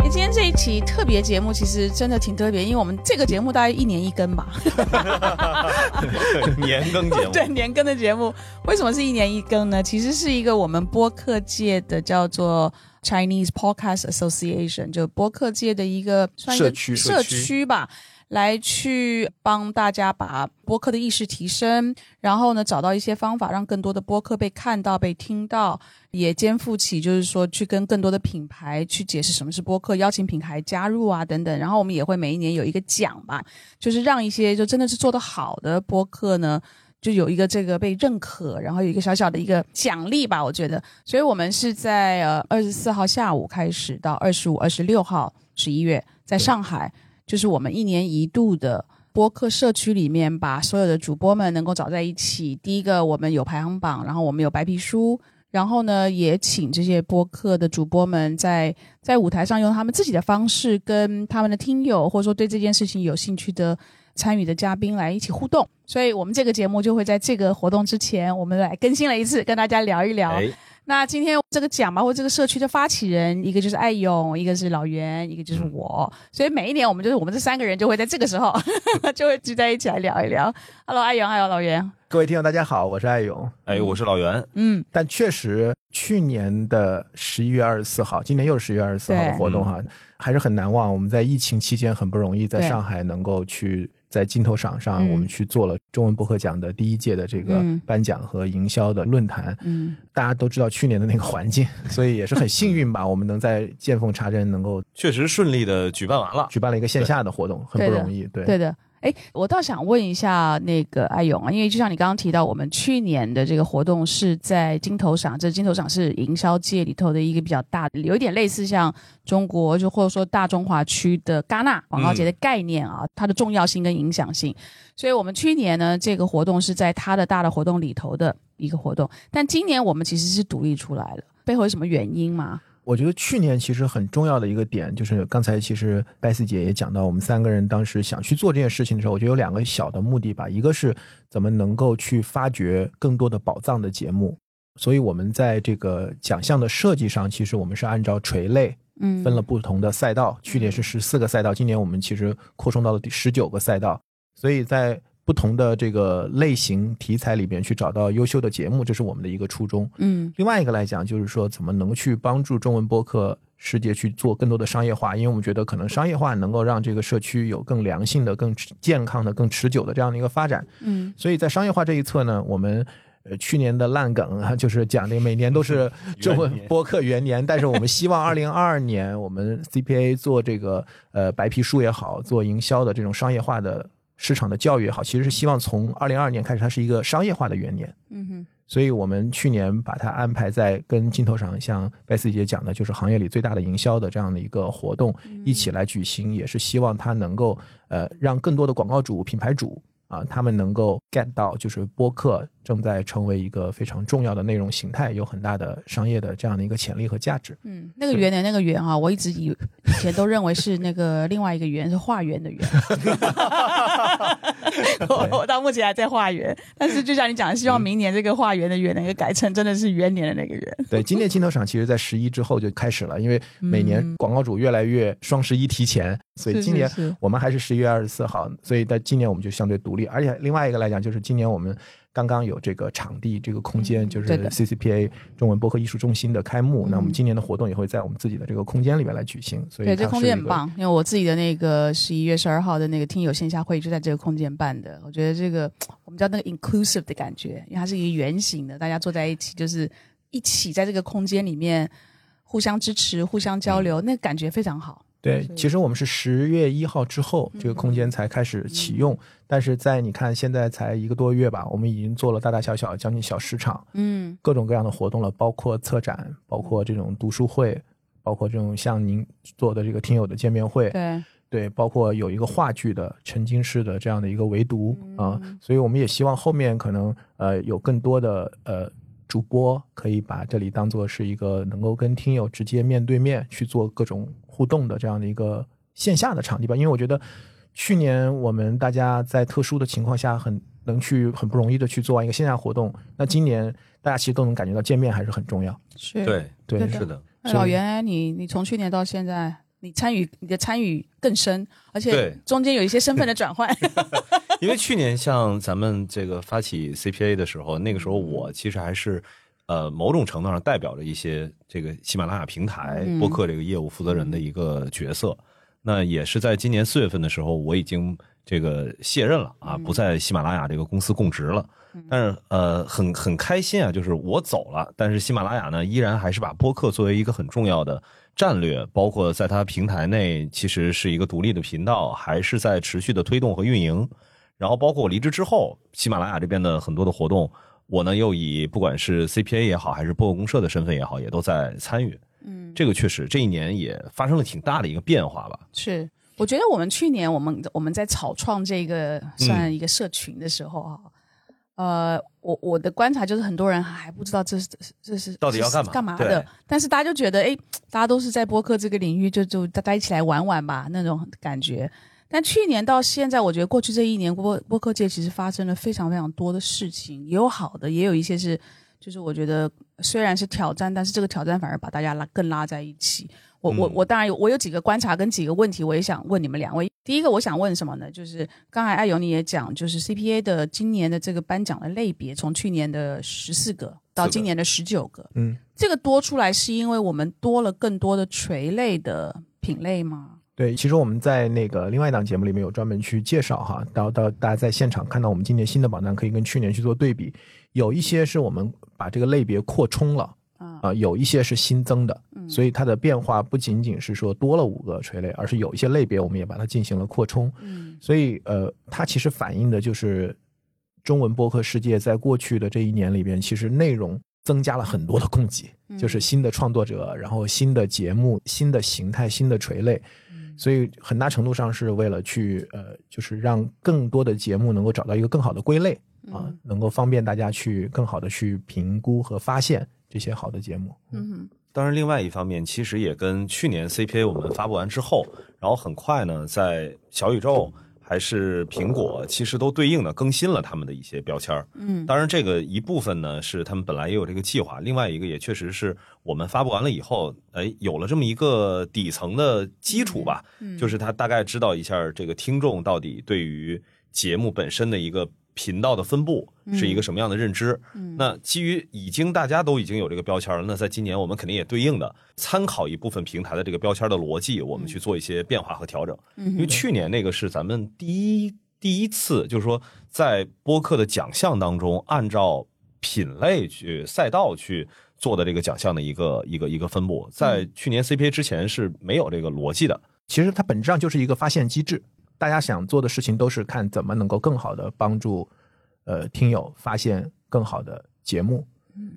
诶今天这一期特别节目其实真的挺特别，因为我们这个节目大概一年一更吧，年更节目，对年更的节目。为什么是一年一更呢？其实是一个我们播客界的叫做 Chinese Podcast Association，就播客界的一个算一个社区社区吧。来去帮大家把播客的意识提升，然后呢，找到一些方法，让更多的播客被看到、被听到，也肩负起就是说去跟更多的品牌去解释什么是播客，邀请品牌加入啊等等。然后我们也会每一年有一个奖吧，就是让一些就真的是做得好的播客呢。就有一个这个被认可，然后有一个小小的一个奖励吧，我觉得。所以我们是在呃二十四号下午开始到二十五、二十六号十一月，在上海。就是我们一年一度的播客社区里面，把所有的主播们能够找在一起。第一个，我们有排行榜，然后我们有白皮书，然后呢，也请这些播客的主播们在在舞台上用他们自己的方式，跟他们的听友或者说对这件事情有兴趣的参与的嘉宾来一起互动。所以我们这个节目就会在这个活动之前，我们来更新了一次，跟大家聊一聊。那今天这个奖吧，或这个社区的发起人，一个就是艾勇，一个是老袁，一个就是我，所以每一年我们就是我们这三个人就会在这个时候 就会聚在一起来聊一聊。Hello，艾勇，Hello，老袁。各位听友，大家好，我是艾勇。哎，我是老袁，嗯，但确实，去年的十一月二十四号，今年又是十一月二十四号的活动哈，还是很难忘。我们在疫情期间很不容易，在上海能够去在金头赏上，嗯我们去做了中文播客奖的第一届的这个嗯颁奖和营销的论坛。嗯，大家都知道去年的那个环境，所以也是很幸运吧，我们能在见缝插针，能够确实顺利的举办完了。举办了一个线下的活动，很不容易。对对的。哎，我倒想问一下那个艾勇啊，因为就像你刚刚提到，我们去年的这个活动是在金头赏，这金头赏是营销界里头的一个比较大的，有一点类似像中国就或者说大中华区的戛纳广告节的概念啊，它的重要性跟影响性。所以我们去年呢，这个活动是在它的大的活动里头的一个活动，但今年我们其实是独立出来了，背后有什么原因吗？我觉得去年其实很重要的一个点，就是刚才其实拜斯姐也讲到，我们三个人当时想去做这件事情的时候，我觉得有两个小的目的吧，一个是怎么能够去发掘更多的宝藏的节目，所以我们在这个奖项的设计上，其实我们是按照垂类嗯，分了不同的赛道，去年是十四个赛道，今年我们其实扩充到了第十九个赛道，所以在不同的这个类型题材里边去找到优秀的节目，这是我们的一个初衷。嗯另外一个来讲，就是说怎么能去帮助中文播客世界去做更多的商业化，因为我们觉得可能商业化能够让这个社区有更良性的、更健康的、更持久的这样的一个发展。嗯所以在商业化这一侧呢，我们。呃，去年的烂梗啊，就是讲的每年都是 中文播客元年，但是我们希望二零二二年我们 CPA 做这个呃白皮书也好，做营销的这种商业化的市场的教育也好，其实是希望从二零二二年开始，它是一个商业化的元年。嗯哼所以我们去年把它安排在跟镜头上，像贝斯姐讲的，就是行业里最大的营销的这样的一个活动，一起来举行，也是希望它能够呃让更多的广告主、品牌主啊，他们能够 get 到，就是播客正在成为一个非常重要的内容形态，有很大的商业的这样的一个潜力和价值。嗯，那个圆的那个圆啊，我一直以以前都认为是那个另外一个圆是化缘的圆，我我到目前还在化缘，但是就像你讲的，希望明年这个化缘的圆能够改成真的是元年的那个圆。对，今年镜头厂其实在十一之后就开始了，因为每年广告主越来越双十一提前，所以今年我们还是十一月二十四号，所以在今年我们就相对独立，而且另外一个来讲，就是今年我们刚刚有这个场地、这个空间，就是 CCPA 中文播客艺术中心的开幕。那我们嗯今年的活动也会在我们自己的这个空间里面来举行，所以对，这空。间很棒，因为我自己的那个十一月十二号的那个听友线下会议就在这个空间办的。我觉得这个我们叫那个 inclusive 的感觉，因为它是一个圆形的，大家坐在一起，就是一起在这个空间里面互相支持、互相交流，那个感觉非常好。对，其实我们是十月一号之后，这个空间才开始启用，但是在你看现在才一个多月吧，我们已经做了大大小小将近小十场，嗯。各种各样的活动了，包括策展，包括这种读书会，包括这种像您做的这个听友的见面会，对，对，包括有一个话剧的沉浸式的这样的一个围读啊、嗯所以我们也希望后面可能呃有更多的呃主播可以把这里当做是一个能够跟听友直接面对面去做各种互动的这样的一个线下的场地吧，因为我觉得去年我们大家在特殊的情况下很能去很不容易的去做完一个线下活动。那今年大家其实都能感觉到见面还是很重要。是。对，对，是的，哎老袁，你你从去年到现在，你参与你的参与更深，而且中间有一些身份的转换。因为去年像咱们这个发起 CPA 的时候，那个时候我其实还是呃某种程度上代表着一些这个喜马拉雅平台嗯播客这个业务负责人的一个角色。那也是在今年四月份的时候，我已经这个卸任了啊，不在喜马拉雅这个公司供职了。但是呃，很很开心啊，就是我走了，但是喜马拉雅呢，依然还是把播客作为一个很重要的战略，包括在它平台内其实是一个独立的频道，还是在持续的推动和运营。然后包括我离职之后，喜马拉雅这边的很多的活动，我呢又以不管是 CPA 也好，还是播客公社的身份也好，也都在参与。嗯，这个确实这一年也发生了挺大的一个变化吧。是，我觉得我们去年我们我们在草创这个算一个社群的时候啊，呃，我我的观察就是很多人还不知道这是这是这是到底要干嘛干嘛的，但是大家就觉得哎，大家都是在播客这个领域，就就大家一起来玩玩吧那种感觉。但去年到现在，我觉得过去这一年播播客界其实发生了非常非常多的事情，也有好的，也有一些是，就是我觉得虽然是挑战，但是这个挑战反而把大家拉更拉在一起。我我嗯我当然有，我有几个观察跟几个问题，我也想问你们两位。第一个我想问什么呢？就是刚才艾尤你也讲，就是 CPA 的今年的这个颁奖的类别，从去年的十四个到今年的十九个，嗯，这个多出来是因为我们多了更多的垂类的品类吗？对，其实我们在那个另外一档节目里面有专门去介绍哈，到到大家在现场看到我们今年新的榜单可以跟去年去做对比，有一些是我们把这个类别扩充了。啊、啊、有一些是新增的，嗯所以它的变化不仅仅是说多了五个垂类，而是有一些类别我们也把它进行了扩充。嗯所以呃，它其实反映的就是中文播客世界在过去的这一年里边，其实内容增加了很多的供给，嗯就是新的创作者，然后新的节目、新的形态、新的垂类。所以很大程度上是为了去呃，就是让更多的节目能够找到一个更好的归类啊，能够方便大家去更好的去评估和发现这些好的节目。嗯哼当然，另外一方面，其实也跟去年 CPA 我们发布完之后，然后很快呢，在小宇宙还是苹果，其实都对应的更新了他们的一些标签儿。嗯当然，这个一部分呢是他们本来也有这个计划，另外一个也确实是我们发布完了以后，哎，有了这么一个底层的基础吧，嗯就是他大概知道一下这个听众到底对于节目本身的一个频道的分布是一个什么样的认知。嗯那基于已经大家都已经有这个标签了，那在今年我们肯定也对应的参考一部分平台的这个标签的逻辑，我们去做一些变化和调整。嗯因为去年那个是咱们第一第一次，就是说在播客的奖项当中，按照品类去赛道去做的这个奖项的一个一个一个分布，在去年 CPA 之前是没有这个逻辑的。其实它本质上就是一个发现机制，大家想做的事情都是看怎么能够更好的帮助呃听友发现更好的节目。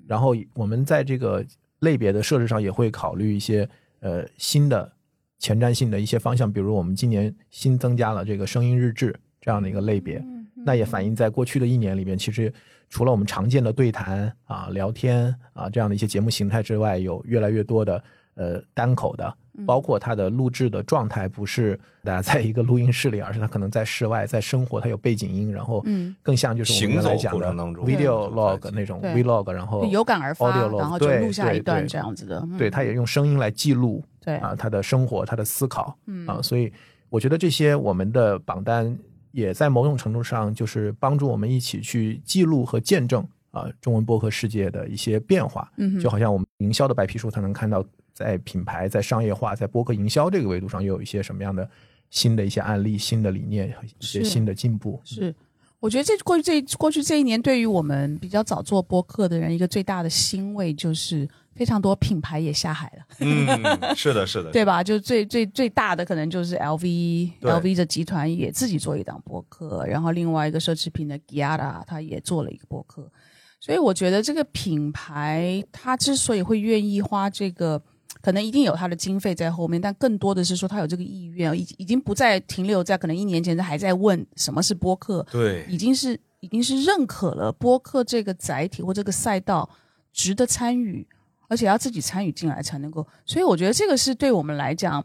然后我们在这个类别的设置上也会考虑一些呃新的前瞻性的一些方向，比如我们今年新增加了这个声音日志这样的一个类别，那也反映在过去的一年里面，其实除了我们常见的对谈啊、聊天啊这样的一些节目形态之外，有越来越多的呃单口的，包括他的录制的状态不是大家在一个录音室里，而是他可能在室外，在生活，他有背景音，然后嗯。更像就是我们原来讲的行走过程当中。video log 那种 vlog，然后有感而发，audio log，然后就对录下一对对。段这样子的。嗯。对，他也用声音来记录对。啊他的生活、他的思考，嗯。啊，所以我觉得这些我们的榜单也在某种程度上就是帮助我们一起去记录和见证啊中文播客世界的一些变化，嗯就好像我们营销的白皮书，它能看到在品牌、在商业化、在播客营销这个维度上，又有一些什么样的新的一些案例、新的理念和一些新的进步。是，我觉得这过去这过去这一年，对于我们比较早做播客的人，一个最大的欣慰就是非常多品牌也下海了，嗯，是的，是的，对吧？就最最最大的可能就是 LV 对 LV 的集团也自己做一档播客，然后另外一个奢侈品的 Giada 他也做了一个播客，所以我觉得这个品牌它之所以会愿意花这个。可能一定有他的经费在后面，但更多的是说他有这个意愿，已已经不再停留在可能一年前还在问什么是播客，对，已经是已经是认可了播客这个载体或这个赛道值得参与，而且要自己参与进来才能够。所以我觉得这个是对我们来讲，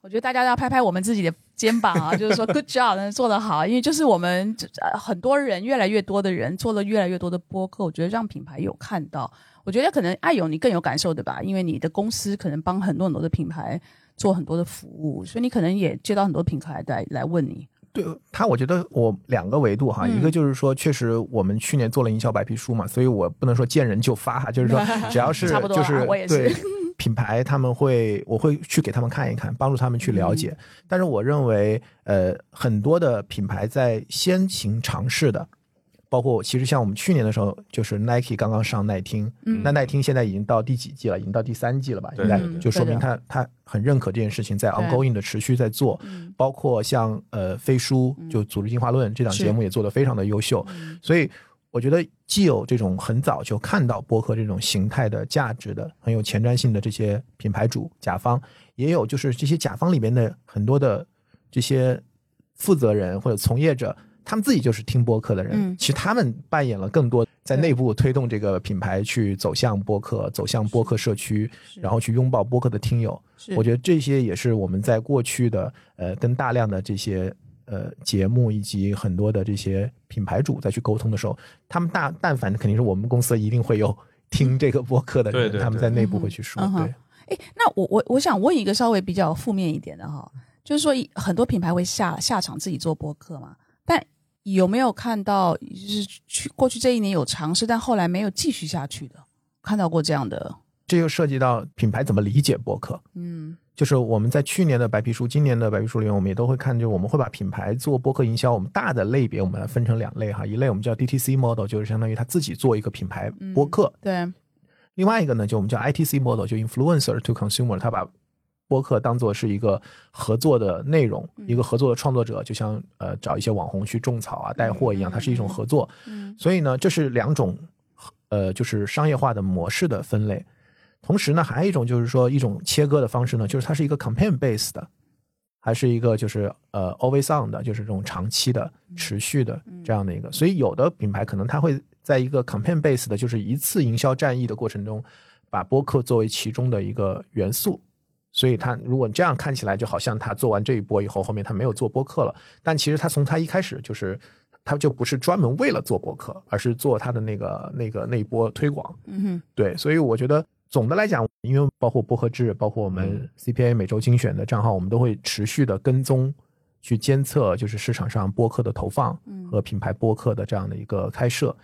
我觉得大家要拍拍我们自己的肩膀啊，就是说 good job，做得好，因为就是我们呃很多人越来越多的人做了越来越多的播客，我觉得让品牌有看到，我觉得可能爱勇你更有感受的吧，因为你的公司可能帮很多很多的品牌做很多的服务，所以你可能也接到很多品牌来来问你。对他，我觉得我两个维度哈，嗯一个就是说，确实我们去年做了营销白皮书嘛，所以我不能说见人就发哈，就是说 只要是就是对品牌，他们会我会去给他们看一看，帮助他们去了解。嗯但是我认为，呃，很多的品牌在先行尝试的。包括其实像我们去年的时候，就是 Nike 刚刚上耐听，嗯那耐听现在已经到第几季了？已经到第三季了吧？应该就说明他他很认可这件事情，在 ongoing 的持续在做。嗯包括像呃飞书就《组织进化论》这档节目也做得非常的优秀，嗯所以我觉得既有这种很早就看到播客这种形态的价值的很有前瞻性的这些品牌主甲方，也有就是这些甲方里面的很多的这些负责人或者从业者。他们自己就是听播客的人，嗯其实他们扮演了更多在内部推动这个品牌去走向播客，走向播客社区，然后去拥抱播客的听友。我觉得这些也是我们在过去的呃跟大量的这些呃节目以及很多的这些品牌主在去沟通的时候，他们大但凡肯定是我们公司一定会有听这个播客的人，对对对他们在内部会去说，嗯对。哎，那我我我想问一个稍微比较负面一点的哈，就是说很多品牌会下下场自己做播客嘛，但有没有看到就是去过去这一年有尝试，但后来没有继续下去的？看到过这样的？这又涉及到品牌怎么理解播客。嗯就是我们在去年的白皮书、今年的白皮书里面，我们也都会看，就我们会把品牌做播客营销，我们大的类别我们来分成两类哈，一类我们叫 DTC model，就是相当于他自己做一个品牌播客，对，另外一个呢，就我们叫 ITC model，就 influencer to consumer，他把播客当做是一个合作的内容，一个合作的创作者，就像呃找一些网红去种草啊、带货一样，它是一种合作。嗯所以呢，这是两种呃就是商业化的模式的分类。同时呢，还有一种就是说一种切割的方式呢，就是它是一个 campaign based 的，还是一个就是呃 always on 的，就是这种长期的、持续的这样的一个。所以有的品牌可能它会在一个 campaign based 的，就是一次营销战役的过程中，把播客作为其中的一个元素。所以他如果这样看起来，就好像他做完这一波以后，后面他没有做播客了。但其实他从他一开始就是，他就不是专门为了做播客，而是做他的那个那个那一波推广。嗯哼，对，所以我觉得总的来讲，因为包括播客制，包括我们嗯 CPA 每周精选的账号，我们都会持续的跟踪，去监测就是市场上播客的投放嗯和品牌播客的这样的一个开设。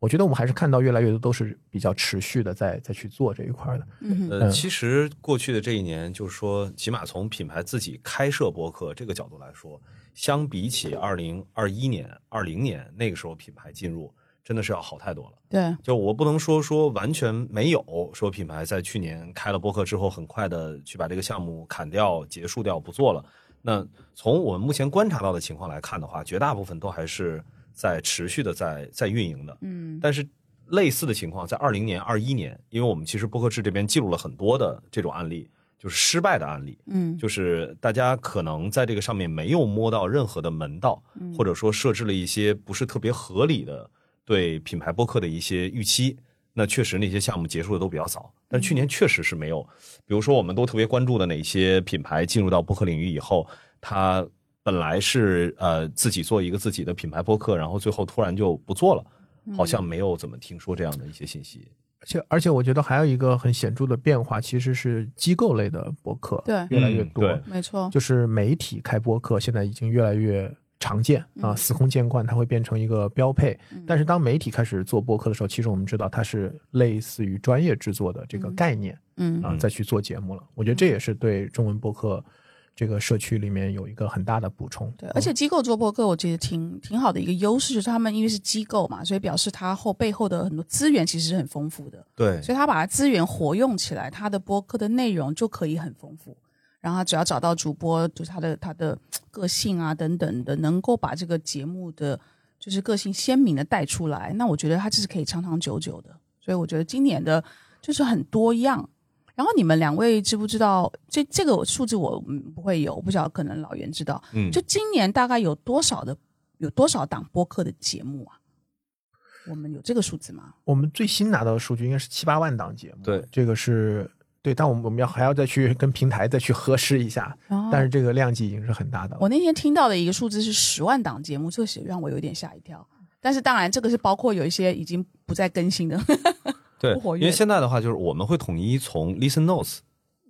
我觉得我们还是看到越来越多都是比较持续的在在去做这一块的。嗯，呃，嗯其实过去的这一年，就是说，起码从品牌自己开设播客这个角度来说，相比起二零二一年、二零年那个时候品牌进入，真的是要好太多了。对，就我不能说说完全没有说品牌在去年开了播客之后，很快的去把这个项目砍掉、结束掉、不做了。那从我们目前观察到的情况来看的话，绝大部分都还是在持续的在在运营的。嗯但是类似的情况在二零年、二一年，因为我们其实播客制这边记录了很多的这种案例，就是失败的案例，嗯就是大家可能在这个上面没有摸到任何的门道，嗯或者说设置了一些不是特别合理的对品牌播客的一些预期。那确实那些项目结束的都比较早，但去年确实是没有。比如说，我们都特别关注的哪些品牌进入到播客领域以后，它本来是呃自己做一个自己的品牌播客，然后最后突然就不做了，好像没有怎么听说这样的一些信息。而且而且我觉得还有一个很显著的变化，其实是机构类的播客对越来越多。嗯没错，就是媒体开播客现在已经越来越常见啊，嗯司空见惯，它会变成一个标配。但是当媒体开始做播客的时候，其实我们知道它是类似于专业制作的这个概念嗯啊，再去做节目了。我觉得这也是对中文播客这个社区里面有一个很大的补充。对，而且机构做播客，我觉得挺挺好的一个优势，就是他们因为是机构嘛，所以表示他后背后的很多资源其实是很丰富的，对所以他把他资源活用起来，他的播客的内容就可以很丰富。然后他只要找到主播，就是他的他的个性啊等等的，能够把这个节目的就是个性鲜明的带出来，那我觉得他这是可以长长久久的。所以我觉得今年的就是很多样。然后你们两位知不知道这这个数字我嗯不会有，我不晓得可能老袁知道。嗯，就今年大概有多少的有多少档播客的节目啊？我们有这个数字吗？我们最新拿到的数据应该是七八万档节目，对，这个是对，但我们我们要还要再去跟平台再去核实一下，哦但是这个量级已经是很大的。我那天听到的一个数字是十万档节目，这个是让我有点吓一跳。但是当然，这个是包括有一些已经不再更新的。对不活，跃因为现在的话，就是我们会统一从 Listen Notes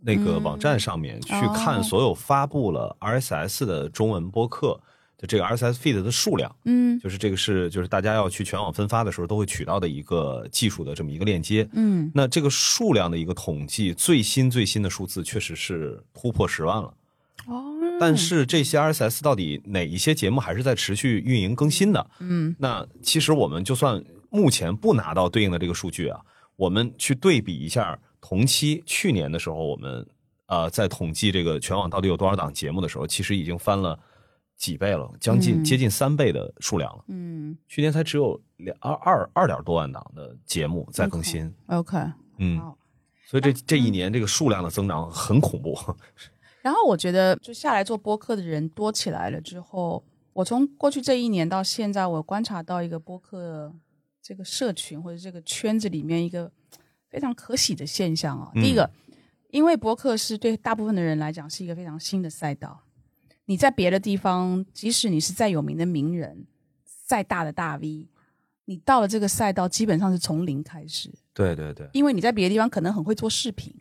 那个网站上面去哦看所有发布了 RSS 的中文播客的这个 RSS feed 的数量。嗯就是这个是就是大家要去全网分发的时候都会取到的一个技术的这么一个链接。嗯，那这个数量的一个统计，最新最新的数字确实是突破十万了。哦，但是这些 RSS 到底哪一些节目还是在持续运营更新的？嗯那其实我们就算目前不拿到对应的这个数据啊，我们去对比一下同期去年的时候，我们呃在统计这个全网到底有多少档节目的时候，其实已经翻了几倍了，将近嗯接近三倍的数量了。嗯去年才只有两二二二点多万档的节目在更新，，OK。嗯，所以这这一年这个数量的增长很恐怖。然后我觉得，就下来做播客的人多起来了之后，我从过去这一年到现在，我观察到一个播客这个社群或者这个圈子里面一个非常可喜的现象啊、嗯第一个，因为博客是对大部分的人来讲是一个非常新的赛道，你在别的地方，即使你是再有名的名人，再大的大 V，你到了这个赛道，基本上是从零开始。对对对，因为你在别的地方可能很会做视频，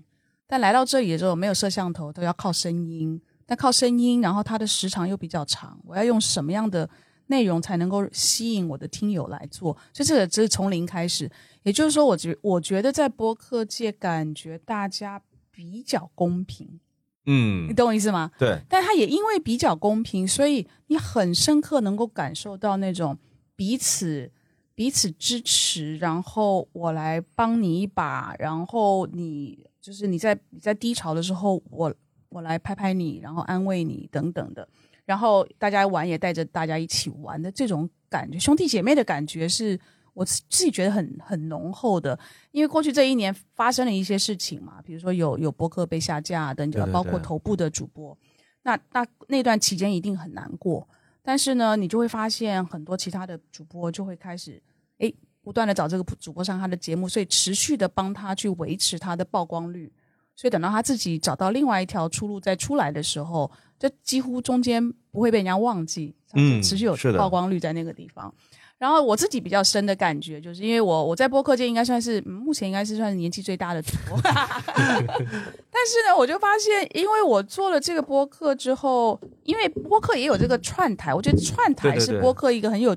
但来到这里的时候没有摄像头，都要靠声音。但靠声音，然后它的时长又比较长，我要用什么样的内容才能够吸引我的听友来做？所以这个只是从零开始。也就是说，我觉我觉得在播客界，感觉大家比较公平，嗯你嗯，懂我意思吗？对，但他也因为比较公平，所以你很深刻能够感受到那种彼此彼此支持，然后我来帮你一把，然后你就是你在你在低潮的时候，我我来拍拍你，然后安慰你等等的，然后大家玩也带着大家一起玩的这种感觉，兄弟姐妹的感觉是。我自自己觉得很很浓厚的，因为过去这一年发生了一些事情嘛，比如说有有博客被下架等等，包括头部的主播，那那那段期间一定很难过。但是呢，你就会发现很多其他的主播就会开始，诶，不断的找这个主播上他的节目，所以持续的帮他去维持他的曝光率。所以等到他自己找到另外一条出路再出来的时候，这几乎中间不会被人家忘记，嗯持续有曝光率在那个地方。然后我自己比较深的感觉，就是因为我我在播客界应该算是、嗯目前应该是算是年纪最大的主播，但是呢，我就发现，因为我做了这个播客之后，因为播客也有这个串台，我觉得串台是播客一个很有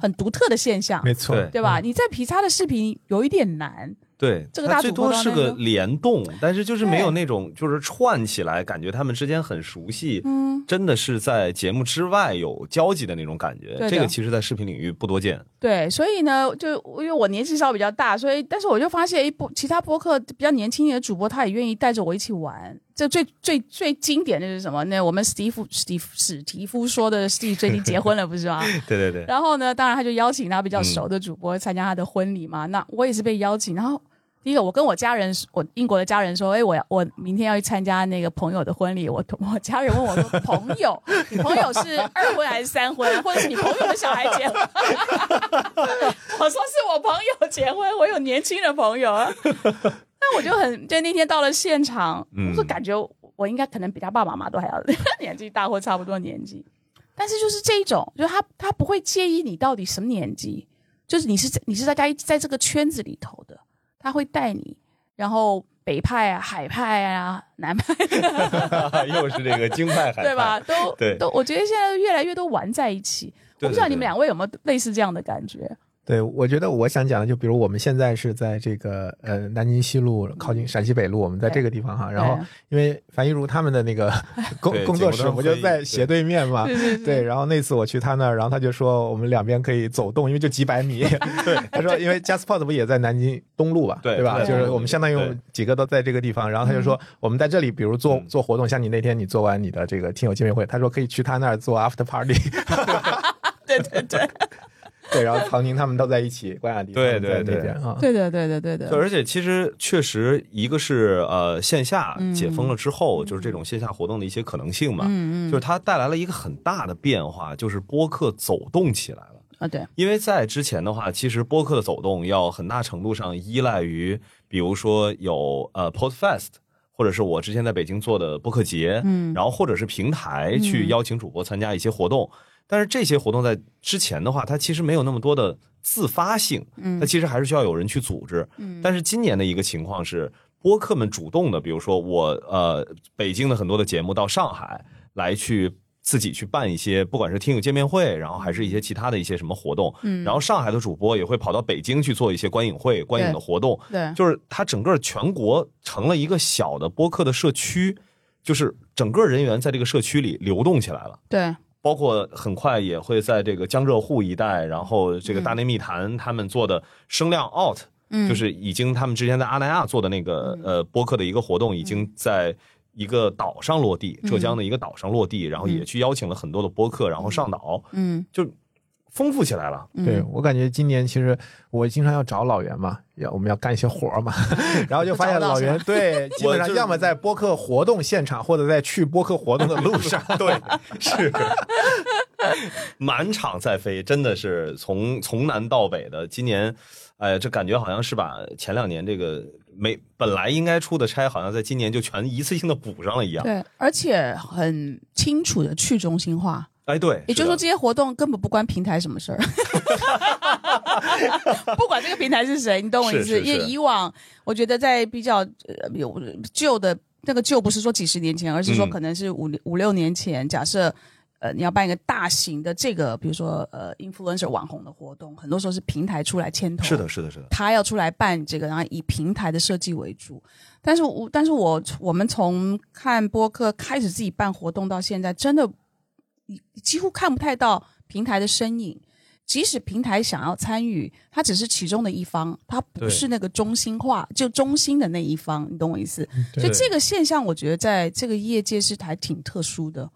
很独特的现象，没错，对。对吧？你在皮擦的视频有一点难，对，这个大最多是个联动，但是就是没有那种就是串起来，感觉他们之间很熟悉，嗯，真的是在节目之外有交集的那种感觉。对这个其实，在视频领域不多见。对，所以呢，就因为我年纪稍微比较大，所以但是我就发现，一播其他播客比较年轻一点的主播，他也愿意带着我一起玩。这最最最经典的是什么？那我们史蒂夫史蒂夫史蒂夫说的，Steve 最近结婚了，不是吗？对对对，然后呢，当然他就邀请他比较熟的主播参加他的婚礼嘛。那我也是被邀请，然后第一个我跟我家人，我英国的家人说，哎，我要我明天要去参加那个朋友的婚礼。我我家人问我说，朋友，你朋友是二婚还是三婚，或者是你朋友的小孩结婚？我说是我朋友结婚，我有年轻的朋友啊。那我就很，就那天到了现场，嗯我就感觉我应该可能比他爸爸妈妈都还要 年纪大或差不多年纪。但是就是这一种，就是他他不会介意你到底什么年纪，就是你是在你是在该在这个圈子里头的，他会带你，然后北派啊、海派啊、南派，又是这个京派海派，对吧？？都对都，我觉得现在越来越多玩在一起。对我不知道你们两位有没有类似这样的感觉？对，我觉得我想讲的，就比如我们现在是在这个呃南京西路靠近陕西北路，我们在这个地方哈。然后因为樊一茹他们的那个 工工作室，我就在斜对面嘛。对对对对，然后那次我去他那儿，然后他就说我们两边可以走动，因为就几百米。对，他说因为 JustPod 不也在南京东路吧？对吧？就是我们相当于我们几个都在这个地方，然后他就说我们在这里，比如做嗯做活动，像你那天你做完你的这个听友见面会，他说可以去他那儿做 after party。对对对对，然后唐宁他们都在一起，关雅迪对对对啊。对对对对对的对，而且其实确实，一个是呃线下解封了之后，就是这种线下活动的一些可能性嘛，嗯嗯就是它带来了一个很大的变化，就是播客走动起来了。啊，对，因为在之前的话，其实播客的走动要很大程度上依赖于，比如说有呃 Podfest，或者是我之前在北京做的播客节，嗯然后或者是平台去嗯邀请主播参加一些活动。但是这些活动在之前的话，它其实没有那么多的自发性，嗯。它其实还是需要有人去组织。嗯。但是今年的一个情况是，播客们主动的，比如说我呃北京的很多的节目到上海来去自己去办一些，不管是听友见面会，然后还是一些其他的一些什么活动，嗯。然后上海的主播也会跑到北京去做一些观影会、观影的活动，对，就是它整个全国成了一个小的播客的社区，就是整个人员在这个社区里流动起来了。对，包括很快也会在这个江浙沪一带，然后这个大内密谈他们做的声量 out，、嗯，就是已经他们之前在阿那亚做的那个呃播客的一个活动，已经在一个岛上落地，嗯。浙江的一个岛上落地，然后也去邀请了很多的播客，然后上岛，嗯，就丰富起来了。嗯对我感觉今年其实我经常要找老袁嘛，要我们要干一些活儿嘛，然后就发现老袁对 基本上要么在播客活动现场，或者在去播客活动的路上。对，是满场在飞，真的是从从南到北的。今年，哎，这感觉好像是把前两年这个没本来应该出的差，好像在今年就全一次性的补上了一样。对，而且很清楚的去中心化，哎，对，也就是说这些活动根本不关平台什么事儿，不管这个平台是谁，你懂我意思？因为以往我觉得在比较呃有旧的那个旧，不是说几十年前，而是说嗯可能是五五六年前，假设。呃，你要办一个大型的这个，比如说呃，influencer 网红的活动，很多时候是平台出来牵头，是的，是的，是的，他要出来办这个，然后以平台的设计为主。但是我，但是我我们从看播客开始自己办活动到现在，真的你几乎看不太到平台的身影。即使平台想要参与，它只是其中的一方，它不是那个中心化，就中心的那一方，你懂我意思？所以这个现象，我觉得在这个业界是还挺特殊的。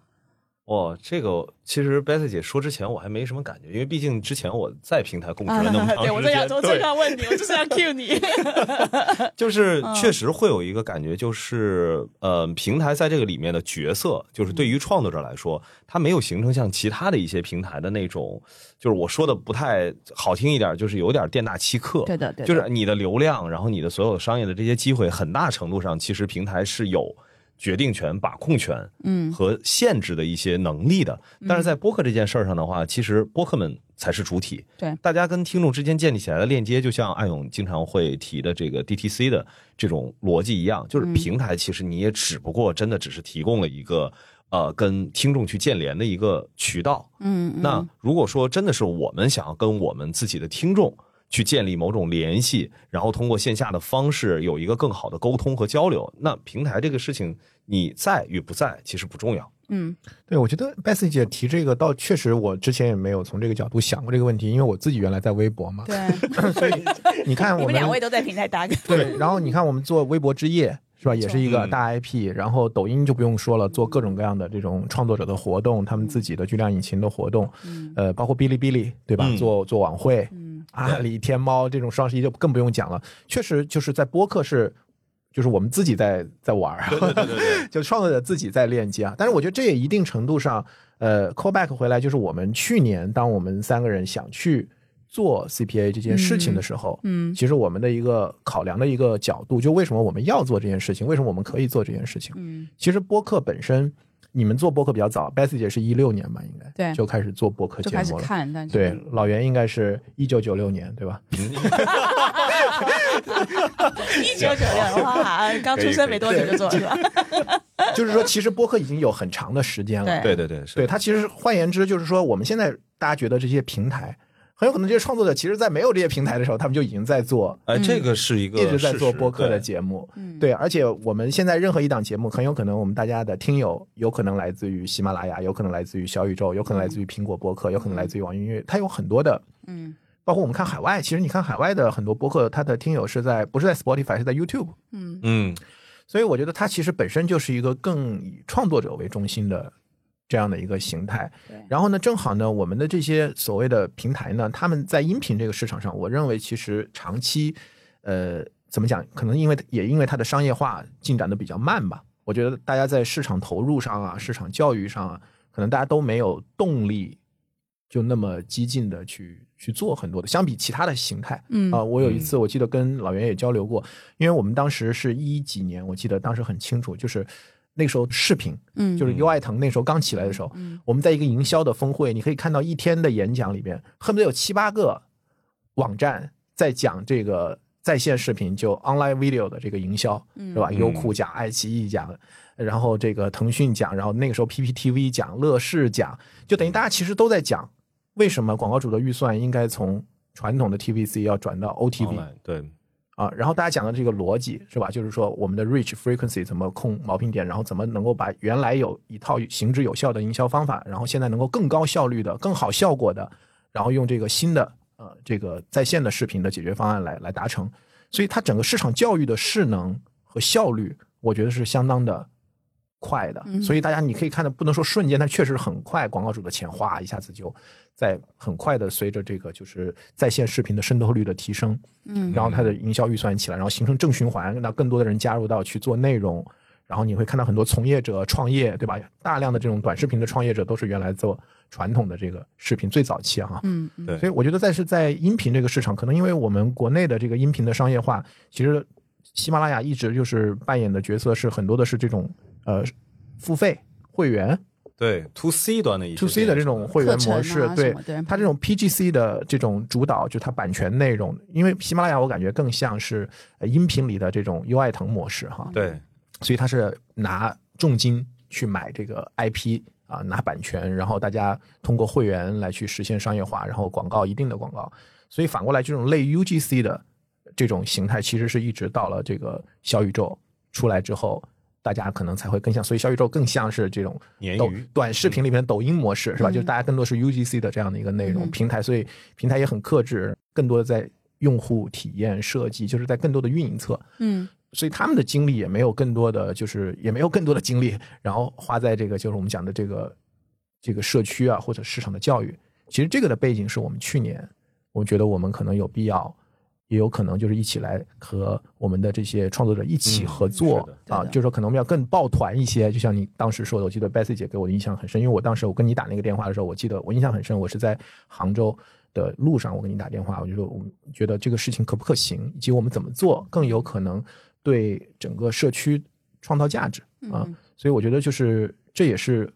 哇，这个其实 Betty 姐说之前我还没什么感觉，因为毕竟之前我在平台供职了那么长时间，对我在想，我正对想问你，我就是要 cue 你。就是嗯确实会有一个感觉，就是呃，平台在这个里面的角色，就是对于创作者来说，它没有形成像其他的一些平台的那种，就是我说的不太好听一点，就是有点店大欺客。对的，对的，就是你的流量，然后你的所有的商业的这些机会，很大程度上，其实平台是有决定权、把控权嗯和限制的一些能力的。但是在播客这件事儿上的话，其实播客们才是主体。对大家跟听众之间建立起来的链接，就像艾勇经常会提的这个 DTC 的这种逻辑一样，就是平台其实你也只不过真的只是提供了一个呃跟听众去建联的一个渠道。嗯，嗯那如果说真的是我们想要跟我们自己的听众去建立某种联系，然后通过线下的方式有一个更好的沟通和交流，那平台这个事情你在与不在其实不重要。嗯。对，我觉得 Bessy 姐提这个，倒确实我之前也没有从这个角度想过这个问题，因为我自己原来在微博嘛，对，所以你看我们两位都在平台打卡对，然后你看我们做微博之夜是吧，也是一个嗯。大 IP，然后抖音就不用说了，做各种各样的这种创作者的活动，他们自己的巨量引擎的活动，呃，包括哔哩哔哩对吧，嗯。做做晚会，嗯阿里、天猫这种双十一就更不用讲了，确实就是在播客是。就是我们自己在在玩儿，对对对 就创作者自己在链接啊。但是我觉得这也一定程度上，呃，call back 回来，就是我们去年当我们三个人想去做 CPA 这件事情的时候，嗯其实我们的一个考量的一个角度，就为什么我们要做这件事情，为什么我们可以做这件事情。嗯其实播客本身，你们做播客比较早，Bessy 姐是一六年吧，应该对就开始做播客节目了。开始看，但是对，老袁应该是一九九六年，对吧？一九九六哇，刚出生没多久就做了是吧？就是说，其实播客已经有很长的时间了。对对对对，它其实换言之就是说，我们现在大家觉得这些平台，很有可能这些创作者其实在没有这些平台的时候，他们就已经在做，哎，这个是一个一直在做播客的节目。嗯。对，而且我们现在任何一档节目，很有可能我们大家的听友有可能来自于喜马拉雅，有可能来自于小宇宙，有可能来自于苹果播客，有可能来自于网易音乐，它有很多的。嗯。包括我们看海外，其实你看海外的很多播客，它的听友是在不是在 Spotify，是在 YouTube，嗯。嗯，所以我觉得它其实本身就是一个更以创作者为中心的这样的一个形态对。然后呢，正好呢，我们的这些所谓的平台呢，他们在音频这个市场上，我认为其实长期，呃，怎么讲？可能因为也因为它的商业化进展的比较慢吧。我觉得大家在市场投入上啊，市场教育上啊，可能大家都没有动力就那么激进的去去做很多的，相比其他的形态，嗯啊、我有一次我记得跟老袁也交流过，因为我们当时是一几年，我记得当时很清楚，就是那时候视频，嗯就是优爱腾那时候刚起来的时候，嗯我们在一个营销的峰会，你可以看到一天的演讲里面，恨不得有七八个网站在讲这个在线视频，就 online video 的这个营销，嗯是吧？嗯优酷讲，爱奇艺讲，然后这个腾讯讲，然后那个时候 PPTV 讲，乐视讲，就等于大家其实都在讲为什么广告主的预算应该从传统的 TVC 要转到 OTV。对，啊，然后大家讲的这个逻辑是吧？就是说我们的 reach frequency 怎么控毛病点，然后怎么能够把原来有一套行之有效的营销方法，然后现在能够更高效率的、更好效果的，然后用这个新的呃这个在线的视频的解决方案来来达成。所以它整个市场教育的势能和效率，我觉得是相当的快的。嗯所以大家你可以看到不能说瞬间，但确实很快，广告主的钱哗一下子就在很快的随着这个就是在线视频的渗透率的提升，嗯。然后它的营销预算起来，然后形成正循环，让更多的人加入到去做内容，然后你会看到很多从业者创业，对吧？大量的这种短视频的创业者都是原来做传统的这个视频最早期啊，嗯嗯。对。所以我觉得在是在音频这个市场，可能因为我们国内的这个音频的商业化，其实喜马拉雅一直就是扮演的角色是很多的是这种呃付费会员对 to C 端的一些 to C 的这种会员模式，啊对它这种 PGC 的这种主导，就它版权内容，因为喜马拉雅我感觉更像是呃音频里的这种优爱腾模式哈，对所以它是拿重金去买这个 IP 啊，拿版权，然后大家通过会员来去实现商业化，然后广告一定的广告，所以反过来这种类 UGC 的这种形态，其实是一直到了这个小宇宙出来之后。大家可能才会更像，所以小宇宙更像是这种抖短视频里面的抖音模式，是吧？嗯就是大家更多是 UGC 的这样的一个内容嗯平台，所以平台也很克制，更多的在用户体验设计，就是在更多的运营侧。嗯所以他们的精力也没有更多的，就是也没有更多的精力，然后花在这个就是我们讲的这个这个社区啊或者市场的教育。其实这个的背景是我们去年，我觉得我们可能有必要，也有可能就是一起来和我们的这些创作者一起嗯合作、啊，就是说可能我们要更抱团一些。就像你当时说的，我记得 Bessy 姐给我的印象很深，因为我当时我跟你打那个电话的时候，我记得我印象很深，我是在杭州。的路上，我给你打电话，我就说，我们觉得这个事情可不可行，以及我们怎么做更有可能对整个社区创造价值啊。嗯所以我觉得就是这也是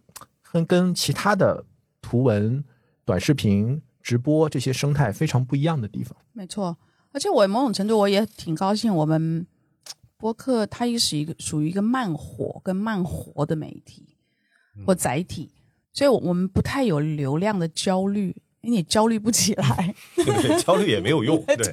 跟跟其他的图文、短视频、直播这些生态非常不一样的地方。没错，而且我某种程度我也挺高兴，我们播客它也是一个属于一个慢火跟慢活的媒体或载体，所以我我们不太有流量的焦虑，因为你焦虑不起来，对对，焦虑也没有用，对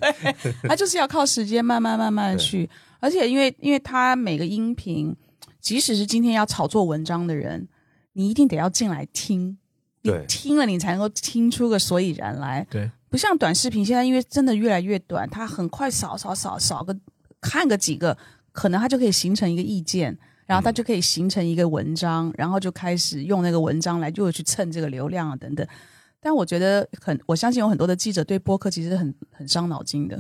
它就是要靠时间慢慢慢慢的去，而且因为因为它每个音频，即使是今天要炒作文章的人，你一定得要进来听，你对。听了你才能够听出个所以然来，对，不像短视频，现在因为真的越来越短，它很快扫扫扫扫个看个几个，可能它就可以形成一个意见，然后它就可以形成一个文章，然后就开始用那个文章来就去蹭这个流量啊等等。但我觉得很，我相信有很多的记者对播客其实很很伤脑筋的，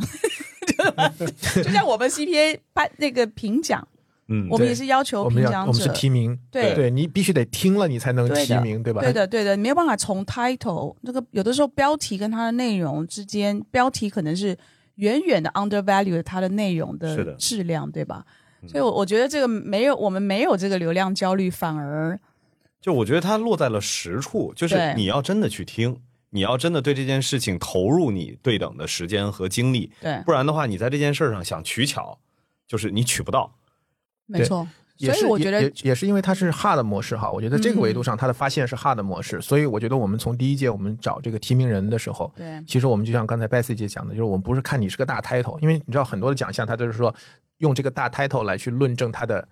就像我们 CPA 颁那个评奖，嗯，我们也是要求评奖我们是，提名，对对你必须得听了你才能提名，对吧？对的，对的，没有办法从 title 那个有的时候标题跟它的内容之间，标题可能是远远的 undervalue 它的内容的质量，对吧？所以我，我觉得这个没有我们没有这个流量焦虑，反而就我觉得它落在了实处，就是你要真的去听，你要真的对这件事情投入你对等的时间和精力，对，不然的话，你在这件事上想取巧，就是你取不到。没错。也是所以我觉得也是因为它是 hard 模式哈，我觉得这个维度上它的发现是 hard 模式，所以我觉得我们从第一届我们找这个提名人的时候，对其实我们就像刚才 Bessy 姐讲的，就是我们不是看你是个大 title，因为你知道很多的奖项它都是说用这个大 title 来去论证它的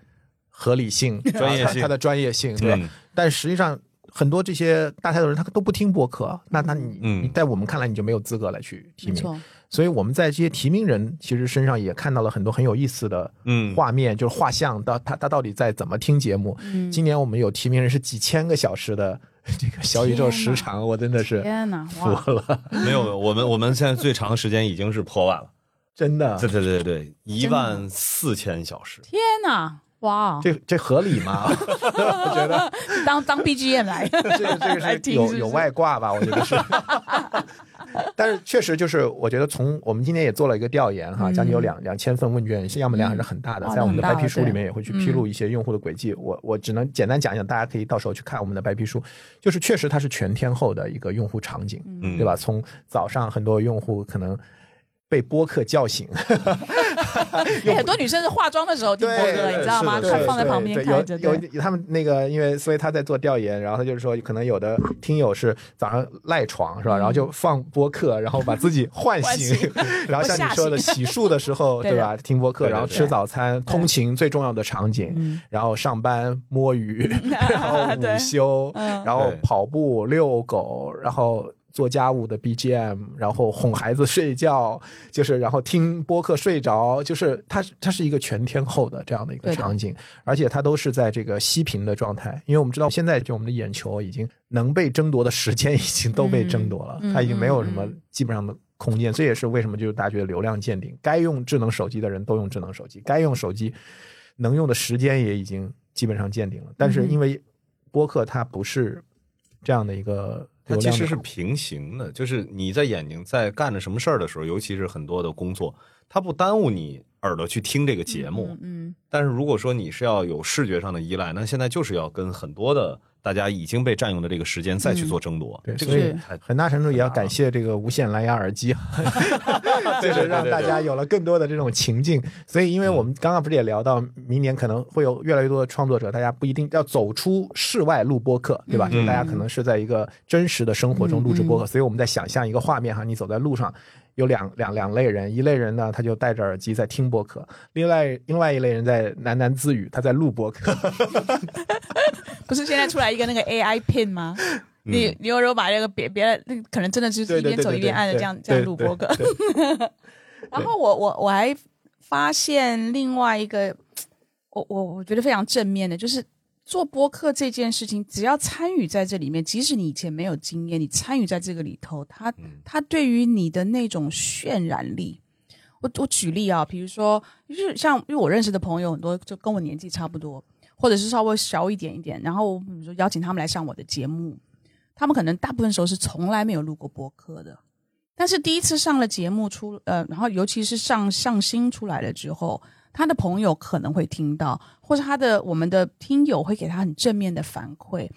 合理性、专业性它它的专业性，对吧？嗯但实际上很多这些大 title 人他都不听播客，那那你、嗯你在我们看来你就没有资格来去提名，没错，所以我们在这些提名人其实身上也看到了很多很有意思的嗯，画面，就是画像到他他到底在怎么听节目。嗯，今年我们有提名人是几千个小时的这个小宇宙时长，我真的是天哪，哇，服了，没有，我们我们现在最长时间已经是破万了。真的对对对对，一万四千小时。天哪，哇，这这合理吗？我觉得当当 BGM 来，这个这个来是有是是有外挂吧？我觉得是。但是确实就是，我觉得从我们今天也做了一个调研哈，将近有两两千份问卷，样本量还是很大的，在我们的白皮书里面也会去披露一些用户的轨迹。我我只能简单讲一讲，大家可以到时候去看我们的白皮书，就是确实它是全天候的一个用户场景，嗯对吧？从早上很多用户可能。被播客叫醒，有 很多女生是化妆的时候听播客，你知道吗？是是的看放在旁边看着，有有他们那个，因为所以他在做调研，然后他就是说，可能有的听友是早上赖床是吧？然后就放播客，然后把自己唤醒醒，然后像你说的 洗漱的时候对吧？听播客，然后吃早餐、通勤最重要的场景，嗯然后上班摸鱼，然后午休，嗯然后跑步、遛狗，然后。做家务的 BGM，然后哄孩子睡觉，就是然后听播客睡着，就是它它是一个全天候的这样的一个场景，而且它都是在这个息屏的状态，因为我们知道现在就我们的眼球已经能被争夺的时间已经都被争夺了，嗯它已经没有什么嗯基本上的空间，这也是为什么就是大家觉得流量见顶，该用智能手机的人都用智能手机，该用手机能用的时间也已经基本上见顶了，但是因为播客它不是这样的一个它其实是平行的，就是你在眼睛在干着什么事儿的时候，尤其是很多的工作，它不耽误你耳朵去听这个节目。嗯，嗯但是如果说你是要有视觉上的依赖，那现在就是要跟很多的大家已经被占用的这个时间再去做争夺。对，这所以个太很大程度也要感谢这个无线蓝牙耳机，就是让大家有了更多的这种情境。所以，因为我们刚刚不是也聊到，明年可能会有越来越多的创作者，大家不一定要走出室外录播客，对吧？嗯就是大家可能是在一个真实的生活中录制播客，所以我们在想象一个画面哈，你走在路上。有两两两类人，一类人呢，他就戴着耳机在听播客；另外另外一类人在喃喃自语，他在录播客。不是现在出来一个那个 AI pin 吗？你你有时候把这个别别的，那个可能真的就是一边走一边按着这样对这样录播歌。对然后我我我还发现另外一个，我我我觉得非常正面的，就是做播客这件事情，只要参与在这里面，即使你以前没有经验，你参与在这个里头，它它对于你的那种渲染力。我我举例啊，比如说，就是像因为我认识的朋友很多，就跟我年纪差不多，或者是稍微小一点一点，然后比如说邀请他们来上我的节目，他们可能大部分时候是从来没有录过播客的，但是第一次上了节目出呃，然后尤其是上上新出来了之后，他的朋友可能会听到，或者他的我们的听友会给他很正面的反馈，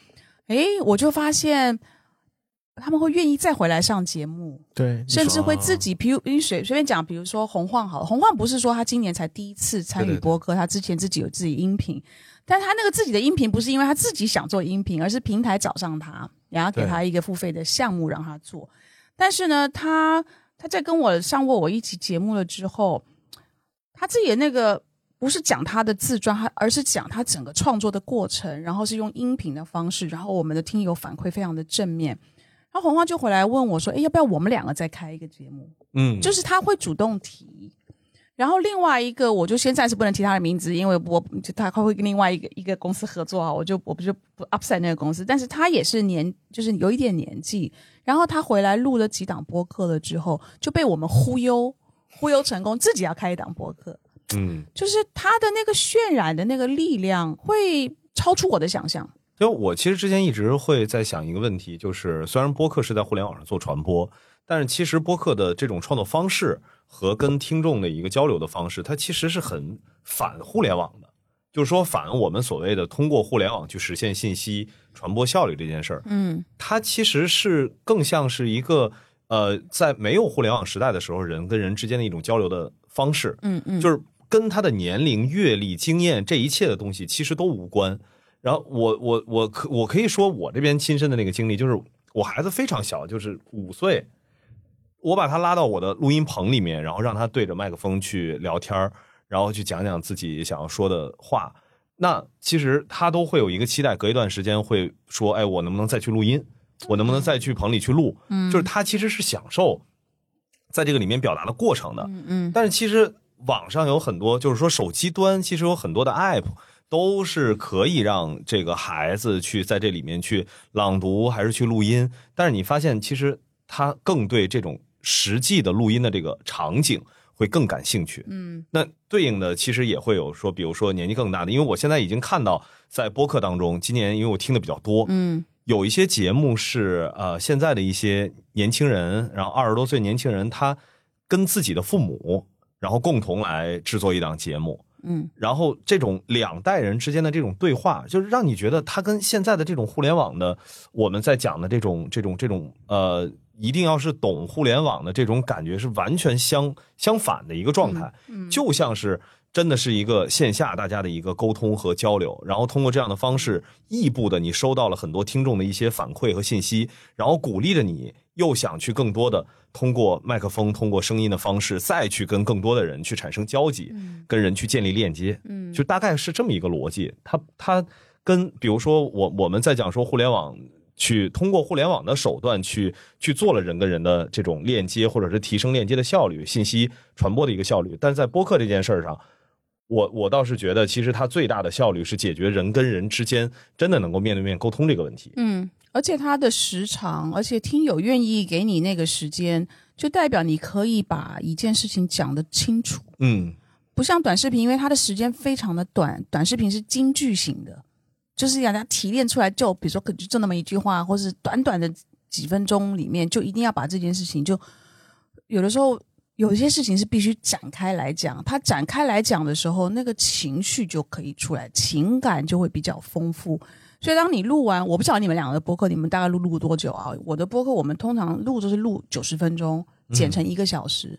诶，我就发现他们会愿意再回来上节目，对，甚至会自己，比如你随随便讲，比如说洪晃好了，洪晃不是说他今年才第一次参对对对。与播客，他之前自己有自己音频，但他那个自己的音频不是因为他自己想做音频，而是平台找上他，然后给他一个付费的项目让他做。但是呢，他他在跟我上过我一期节目了之后，他自己的那个不是讲他的自传，他而是讲他整个创作的过程，然后是用音频的方式，然后我们的听友反馈非常的正面。然后红花就回来问我说：“哎，要不要我们两个再开一个节目？”嗯，就是他会主动提。然后另外一个，我就先暂时不能提他的名字，因为我就他会跟另外一个一个公司合作啊，我就我不就不 upside 那个公司，但是他也是年就是有一点年纪，然后他回来录了几档播客了之后，就被我们忽悠忽悠成功，自己要开一档播客，嗯，就是他的那个渲染的那个力量会超出我的想象。就我其实之前一直会在想一个问题，就是虽然播客是在互联网上做传播，但是其实播客的这种创作方式和跟听众的一个交流的方式，它其实是很反互联网的，就是说反我们所谓的通过互联网去实现信息传播效率这件事儿。嗯它其实是更像是一个呃，在没有互联网时代的时候，人跟人之间的一种交流的方式。嗯嗯，就是跟他的年龄、阅历、经验这一切的东西其实都无关。然后我我我可我可以说我这边亲身的那个经历，就是我孩子非常小，就是五岁，我把他拉到我的录音棚里面，然后让他对着麦克风去聊天儿然后去讲讲自己想要说的话。那其实他都会有一个期待，隔一段时间会说：“哎，我能不能再去录音？我能不能再去棚里去录？”嗯就是他其实是享受在这个里面表达的过程的。嗯嗯但是其实网上有很多，就是说手机端其实有很多的 app 都是可以让这个孩子去在这里面去朗读还是去录音。但是你发现，其实他更对这种实际的录音的这个场景会更感兴趣。嗯那对应的其实也会有说，比如说年纪更大的，因为我现在已经看到在播客当中，今年因为我听的比较多，嗯有一些节目是呃现在的一些年轻人，然后二十多岁年轻人，他跟自己的父母，然后共同来制作一档节目。嗯。然后这种两代人之间的这种对话，就是让你觉得他跟现在的这种互联网的我们在讲的这种这种这种呃，一定要是懂互联网的这种感觉是完全相相反的一个状态，嗯就像是真的是一个线下大家的一个沟通和交流，然后通过这样的方式，异步的你收到了很多听众的一些反馈和信息，然后鼓励着你又想去更多的通过麦克风、通过声音的方式，再去跟更多的人去产生交集，跟人去建立链接，嗯就大概是这么一个逻辑。它它跟比如说我我们在讲说互联网。去通过互联网的手段去去做了人跟人的这种链接，或者是提升链接的效率、信息传播的一个效率。但是在播客这件事儿上，我我倒是觉得，其实它最大的效率是解决人跟人之间真的能够面对面沟通这个问题。嗯，而且它的时长，而且听友愿意给你那个时间，就代表你可以把一件事情讲得清楚。嗯不像短视频，因为它的时间非常的短，短视频是京剧型的，就是让大家提炼出来就，比如说可能就那么一句话，或是短短的几分钟里面，就一定要把这件事情就有的时候有些事情是必须展开来讲，他展开来讲的时候，那个情绪就可以出来，情感就会比较丰富。所以当你录完，我不晓得你们两个的播客，你们大概录录多久啊？我的播客我们通常录都是录九十分钟，剪成一个小时。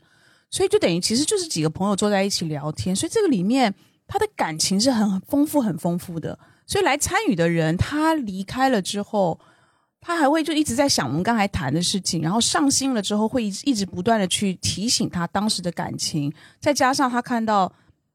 所以就等于其实就是几个朋友坐在一起聊天，所以这个里面他的感情是很丰富、很丰富的。所以来参与的人，他离开了之后，他还会就一直在想我们刚才谈的事情，然后上心了之后，会一直一直不断的去提醒他当时的感情，再加上他看到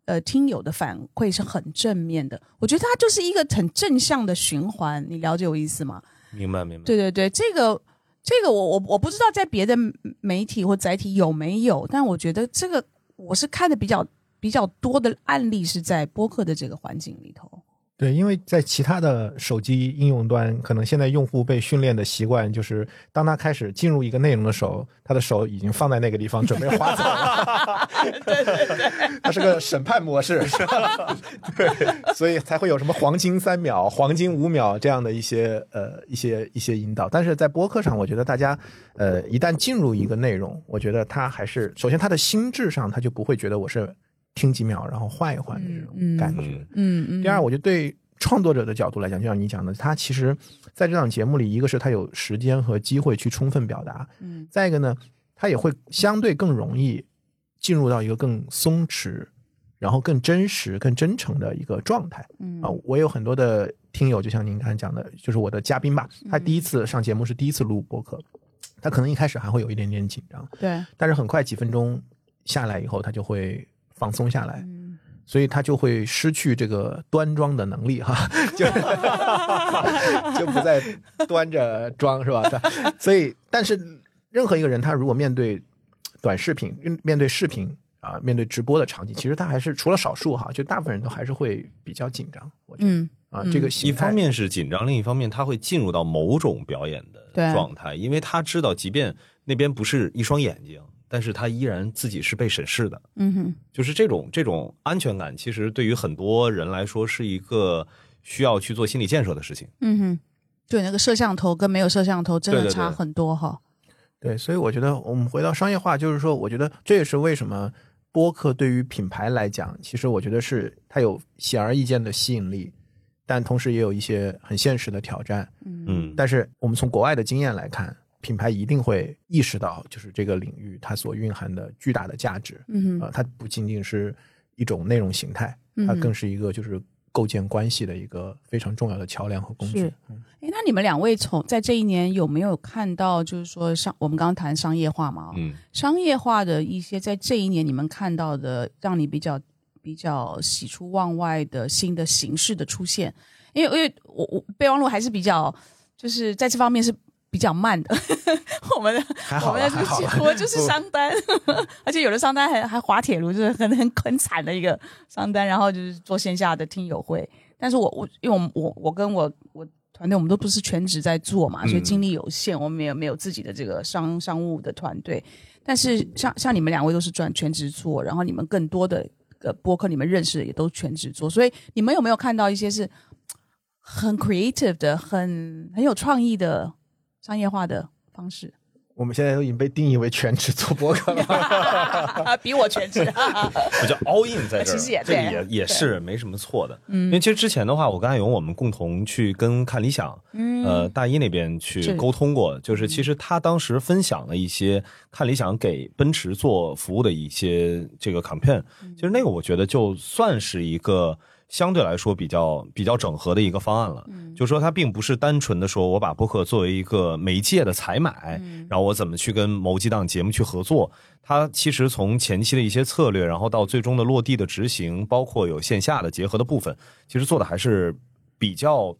呃听友的反馈是很正面的，我觉得他就是一个很正向的循环。你了解我意思吗？明白明白。对对对，这个这个我我我不知道在别的媒体或载体有没有，但我觉得这个我是看的比较比较多的案例是在播客的这个环境里头。对，因为在其他的手机应用端，可能现在用户被训练的习惯就是，当他开始进入一个内容的时候，他的手已经放在那个地方，准备划走了。对对对，它是个审判模式，是吧？对，所以才会有什么黄金三秒、黄金五秒这样的一些呃一些一些引导。但是在播客上，我觉得大家呃一旦进入一个内容，我觉得他还是首先他的心智上他就不会觉得我是听几秒然后换一换的这种感觉。嗯嗯。第二，我觉得对创作者的角度来讲，就像你讲的，他其实在这档节目里，一个是他有时间和机会去充分表达，嗯再一个呢，他也会相对更容易进入到一个更松弛，然后更真实、更真诚的一个状态。嗯啊，我有很多的听友，就像您刚才讲的，就是我的嘉宾吧，他第一次上节目是第一次录播客，他可能一开始还会有一点点紧张，对，但是很快几分钟下来以后，他就会放松下来。嗯所以他就会失去这个端庄的能力哈，就 就不再端着装是吧？他 所以，但是任何一个人，他如果面对短视频、面对视频啊、面对直播的场景，其实他还是除了少数哈，就大部分人都还是会比较紧张。我觉得嗯啊，这个心态方面是紧张，另一方面他会进入到某种表演的状态，因为他知道，即便那边不是一双眼睛，但是他依然自己是被审视的。嗯哼就是这种这种安全感，其实对于很多人来说是一个需要去做心理建设的事情。嗯哼，对，那个摄像头跟没有摄像头真的差很多哈。对，所以我觉得我们回到商业化，就是说，我觉得这也是为什么播客对于品牌来讲，其实我觉得是它有显而易见的吸引力，但同时也有一些很现实的挑战。嗯，但是我们从国外的经验来看，品牌一定会意识到，就是这个领域它所蕴含的巨大的价值。嗯哼呃，它不仅仅是一种内容形态，它更是一个就是构建关系的一个非常重要的桥梁和工具是。哎，那你们两位从在这一年有没有看到，就是说商我们刚刚谈商业化嘛？嗯，商业化的一些在这一年你们看到的，让你比较比较喜出望外的新的形式的出现？因为因为我我备忘录还是比较就是在这方面是比较慢的，我们的还好，我们的还好啦。我就是商单，而且有的商单还还滑铁卢，就是很很很惨的一个商单，然后就是做线下的听友会。但是我我因为我们我我跟我我团队我们都不是全职在做嘛，所以精力有限，我们也没有自己的这个商商务的团队。但是像像你们两位都是专全职做，然后你们更多的呃播客你们认识的也都全职做，所以你们有没有看到一些是很 creative 的、很很有创意的商业化的方式？我们现在都已经被定义为全职做播客了，比我全职，我叫 all in 在这儿，其实也这对也也是没什么错的。嗯。因为其实之前的话，我跟阿勇我们共同去跟看理想，嗯。呃，大一那边去沟通过，就是其实他当时分享了一些看理想给奔驰做服务的一些这个 campaign，其实那个我觉得就算是一个。相对来说比较比较整合的一个方案了，就是说它并不是单纯的说我把播客作为一个媒介的采买，然后我怎么去跟某几档节目去合作，它其实从前期的一些策略，然后到最终的落地的执行，包括有线下的结合的部分，其实做的还是比较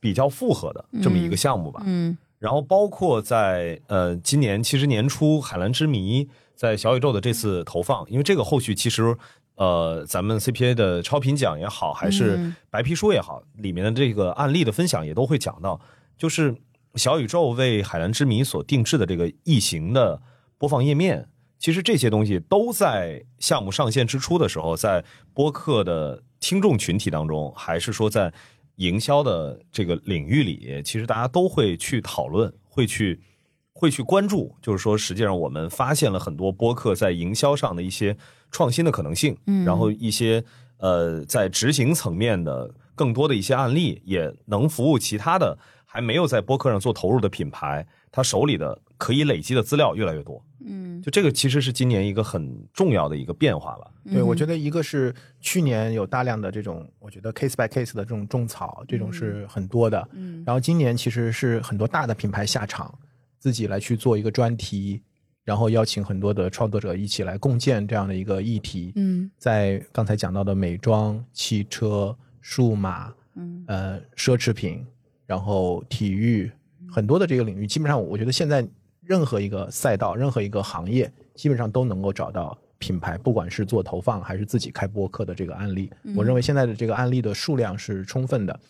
比较复合的这么一个项目吧。嗯。然后包括在呃今年其实年初《海蓝之谜》在小宇宙的这次投放，因为这个后续其实呃咱们 CPA 的超频奖也好，还是嗯白皮书也好，里面的这个案例的分享也都会讲到，就是小宇宙为《海蓝之谜》所定制的这个异形的播放页面。其实这些东西都在项目上线之初的时候，在播客的听众群体当中，还是说在营销的这个领域里，其实大家都会去讨论，会去会去关注。就是说，实际上我们发现了很多播客在营销上的一些创新的可能性，嗯然后一些呃在执行层面的更多的一些案例，也能服务其他的还没有在播客上做投入的品牌，他手里的可以累积的资料越来越多。嗯就这个其实是今年一个很重要的一个变化吧。对，我觉得一个是去年有大量的这种，我觉得 case by case 的这种种草，这种是很多的。嗯然后今年其实是很多大的品牌下场，自己来去做一个专题，然后邀请很多的创作者一起来共建这样的一个议题。嗯在刚才讲到的美妆、汽车、数码、嗯呃奢侈品，然后体育，很多的这个领域，基本上我觉得现在任何一个赛道、任何一个行业，基本上都能够找到品牌，不管是做投放还是自己开播客的这个案例。我认为现在的这个案例的数量是充分的。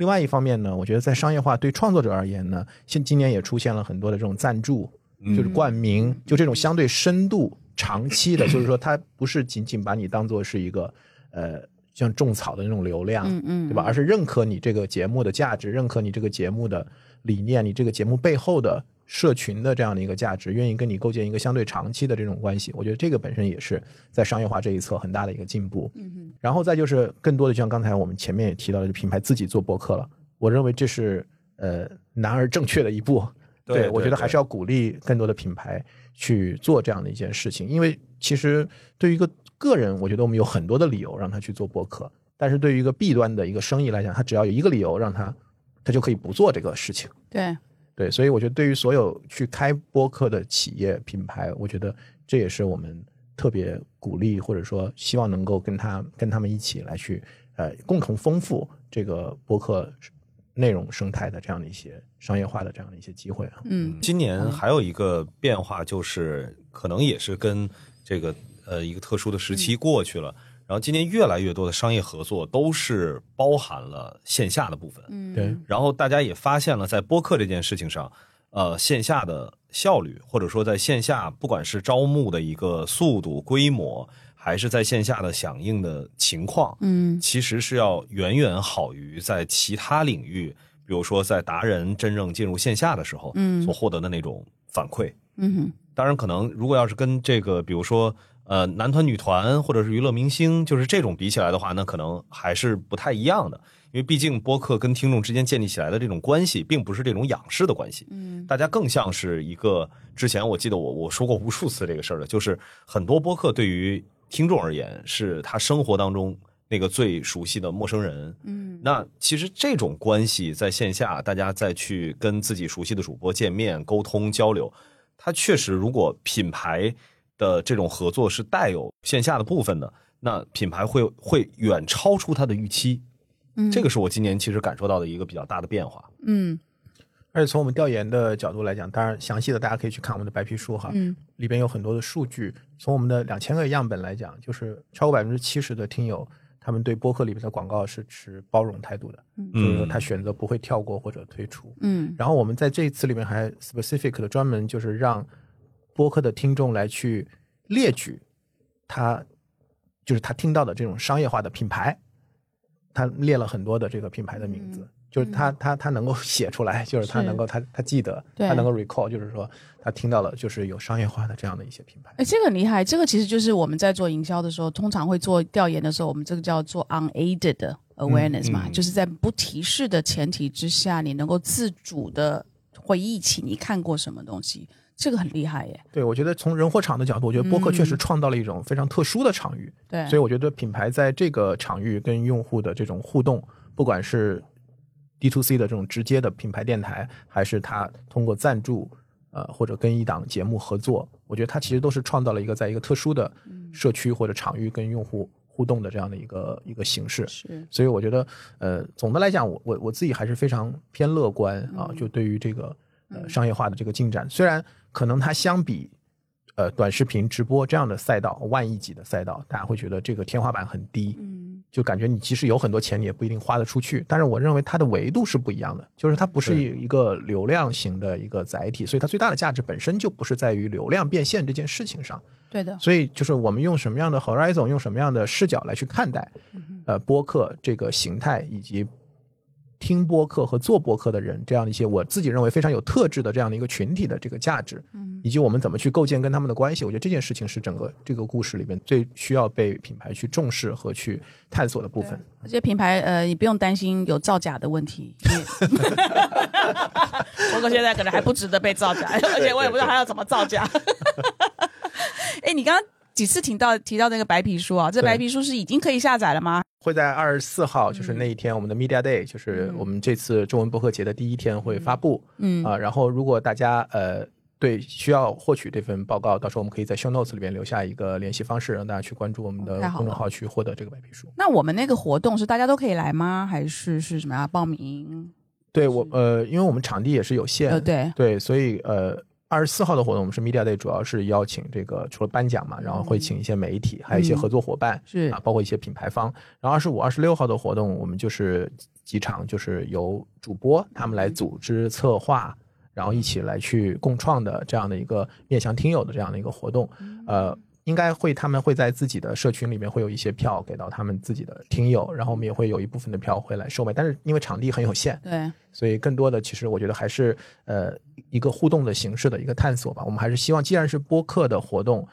另外一方面呢，我觉得在商业化对创作者而言呢，现今年也出现了很多的这种赞助，就是冠名，就这种相对深度、长期的，就是说它不是仅仅把你当做是一个呃像种草的那种流量，嗯嗯对吧？而是认可你这个节目的价值，认可你这个节目的理念，你这个节目背后的社群的这样的一个价值，愿意跟你构建一个相对长期的这种关系。我觉得这个本身也是在商业化这一侧很大的一个进步。嗯哼然后再就是更多的，就像刚才我们前面也提到的，品牌自己做博客了。我认为这是呃难而正确的一步。对对我觉得还是要鼓励更多的品牌去做这样的一件事情，因为其实对于一个个人，我觉得我们有很多的理由让他去做博客，但是对于一个 B 端的一个生意来讲，他只要有一个理由让他，他就可以不做这个事情。对对，所以我觉得对于所有去开播客的企业品牌，我觉得这也是我们特别鼓励或者说希望能够跟他跟他们一起来去呃共同丰富这个播客内容生态的这样的一些商业化的这样的一些机会啊。嗯今年还有一个变化，就是可能也是跟这个呃一个特殊的时期过去了，然后今年越来越多的商业合作都是包含了线下的部分，嗯。对，然后大家也发现了，在播客这件事情上，呃，线下的效率，或者说在线下不管是招募的一个速度、规模，还是在线下的响应的情况，嗯。其实是要远远好于在其他领域，比如说在达人真正进入线下的时候，嗯。所获得的那种反馈。嗯哼。当然，可能如果要是跟这个，比如说呃男团、女团或者是娱乐明星，就是这种比起来的话，那可能还是不太一样的。因为毕竟播客跟听众之间建立起来的这种关系，并不是这种仰视的关系，嗯大家更像是一个。之前我记得我我说过无数次这个事儿了，就是很多播客对于听众而言，是他生活当中那个最熟悉的陌生人。嗯那其实这种关系在线下，大家再去跟自己熟悉的主播见面、沟通、交流，它确实如果品牌的这种合作是带有线下的部分的，那品牌会会远超出它的预期。嗯这个是我今年其实感受到的一个比较大的变化。嗯而且从我们调研的角度来讲，当然详细的大家可以去看我们的白皮书哈，嗯里边有很多的数据。从我们的两千个样本来讲，就是超过百分之七十的听友，他们对播客里边的广告是持包容态度的，就是说他选择不会跳过或者退出。嗯然后我们在这一次里面还 specific 的专门就是让播客的听众来去列举他就是他听到的这种商业化的品牌，他列了很多的这个品牌的名字，就是他他他能够写出来，就是他能够他他记得，对。他能够 recall，就是说他听到了就是有商业化的这样的一些品牌。哎，这个很厉害，这个其实就是我们在做营销的时候，通常会做调研的时候，我们这个叫做 unaided awareness 嘛，嗯就是在不提示的前提之下，你能够自主的回忆起你看过什么东西，这个很厉害耶。对，我觉得从人货场的角度，我觉得播客确实创造了一种非常特殊的场域。对，所以我觉得品牌在这个场域跟用户的这种互动，不管是 D to C 的这种直接的品牌电台，还是它通过赞助，呃，或者跟一档节目合作，我觉得它其实都是创造了一个在一个特殊的社区或者场域跟用户互动的这样的一个一个形式。是所以我觉得，呃，总的来讲，我我我自己还是非常偏乐观啊，嗯就对于这个呃商业化的这个进展，虽然可能它相比呃短视频直播这样的赛道，万亿级的赛道，大家会觉得这个天花板很低，嗯，就感觉你即使有很多钱，你也不一定花得出去。但是我认为它的维度是不一样的，就是它不是一个流量型的一个载体，所以它最大的价值本身就不是在于流量变现这件事情上。对的，所以就是我们用什么样的 horizon，用什么样的视角来去看待，呃，播客这个形态以及听播客和做播客的人这样的一些我自己认为非常有特质的这样的一个群体的这个价值，以及我们怎么去构建跟他们的关系，我觉得这件事情是整个这个故事里面最需要被品牌去重视和去探索的部分。而且品牌呃，你不用担心有造假的问题，因为博客现在可能还不值得被造假，而且我也不知道他要怎么造假。哎，你刚刚几次提到提到那个白皮书啊？这白皮书是已经可以下载了吗？会在二十四号，就是那一天，我们的 Media Day，就是我们这次中文博客节的第一天会发布。嗯啊、然后如果大家呃对需要获取这份报告，到时候我们可以在 Show Notes 里边留下一个联系方式，让大家去关注我们的公众号去获得这个白皮书。那我们那个活动是大家都可以来吗？还是是什么样报名？对我呃，因为我们场地也是有限，呃，对，对，所以呃。二十四号的活动，我们是 Media Day，主要是邀请这个除了颁奖嘛，然后会请一些媒体，还有一些合作伙伴，是。啊，包括一些品牌方。然后二十五、二十六号的活动，我们就是几场，就是由主播他们来组织策划，然后一起来去共创的这样的一个面向听友的这样的一个活动。呃，应该会他们会在自己的社群里面会有一些票给到他们自己的听友，然后我们也会有一部分的票会来售卖，但是因为场地很有限，对，所以更多的其实我觉得还是呃一个互动的形式的一个探索吧。我们还是希望，既然是播客的活动，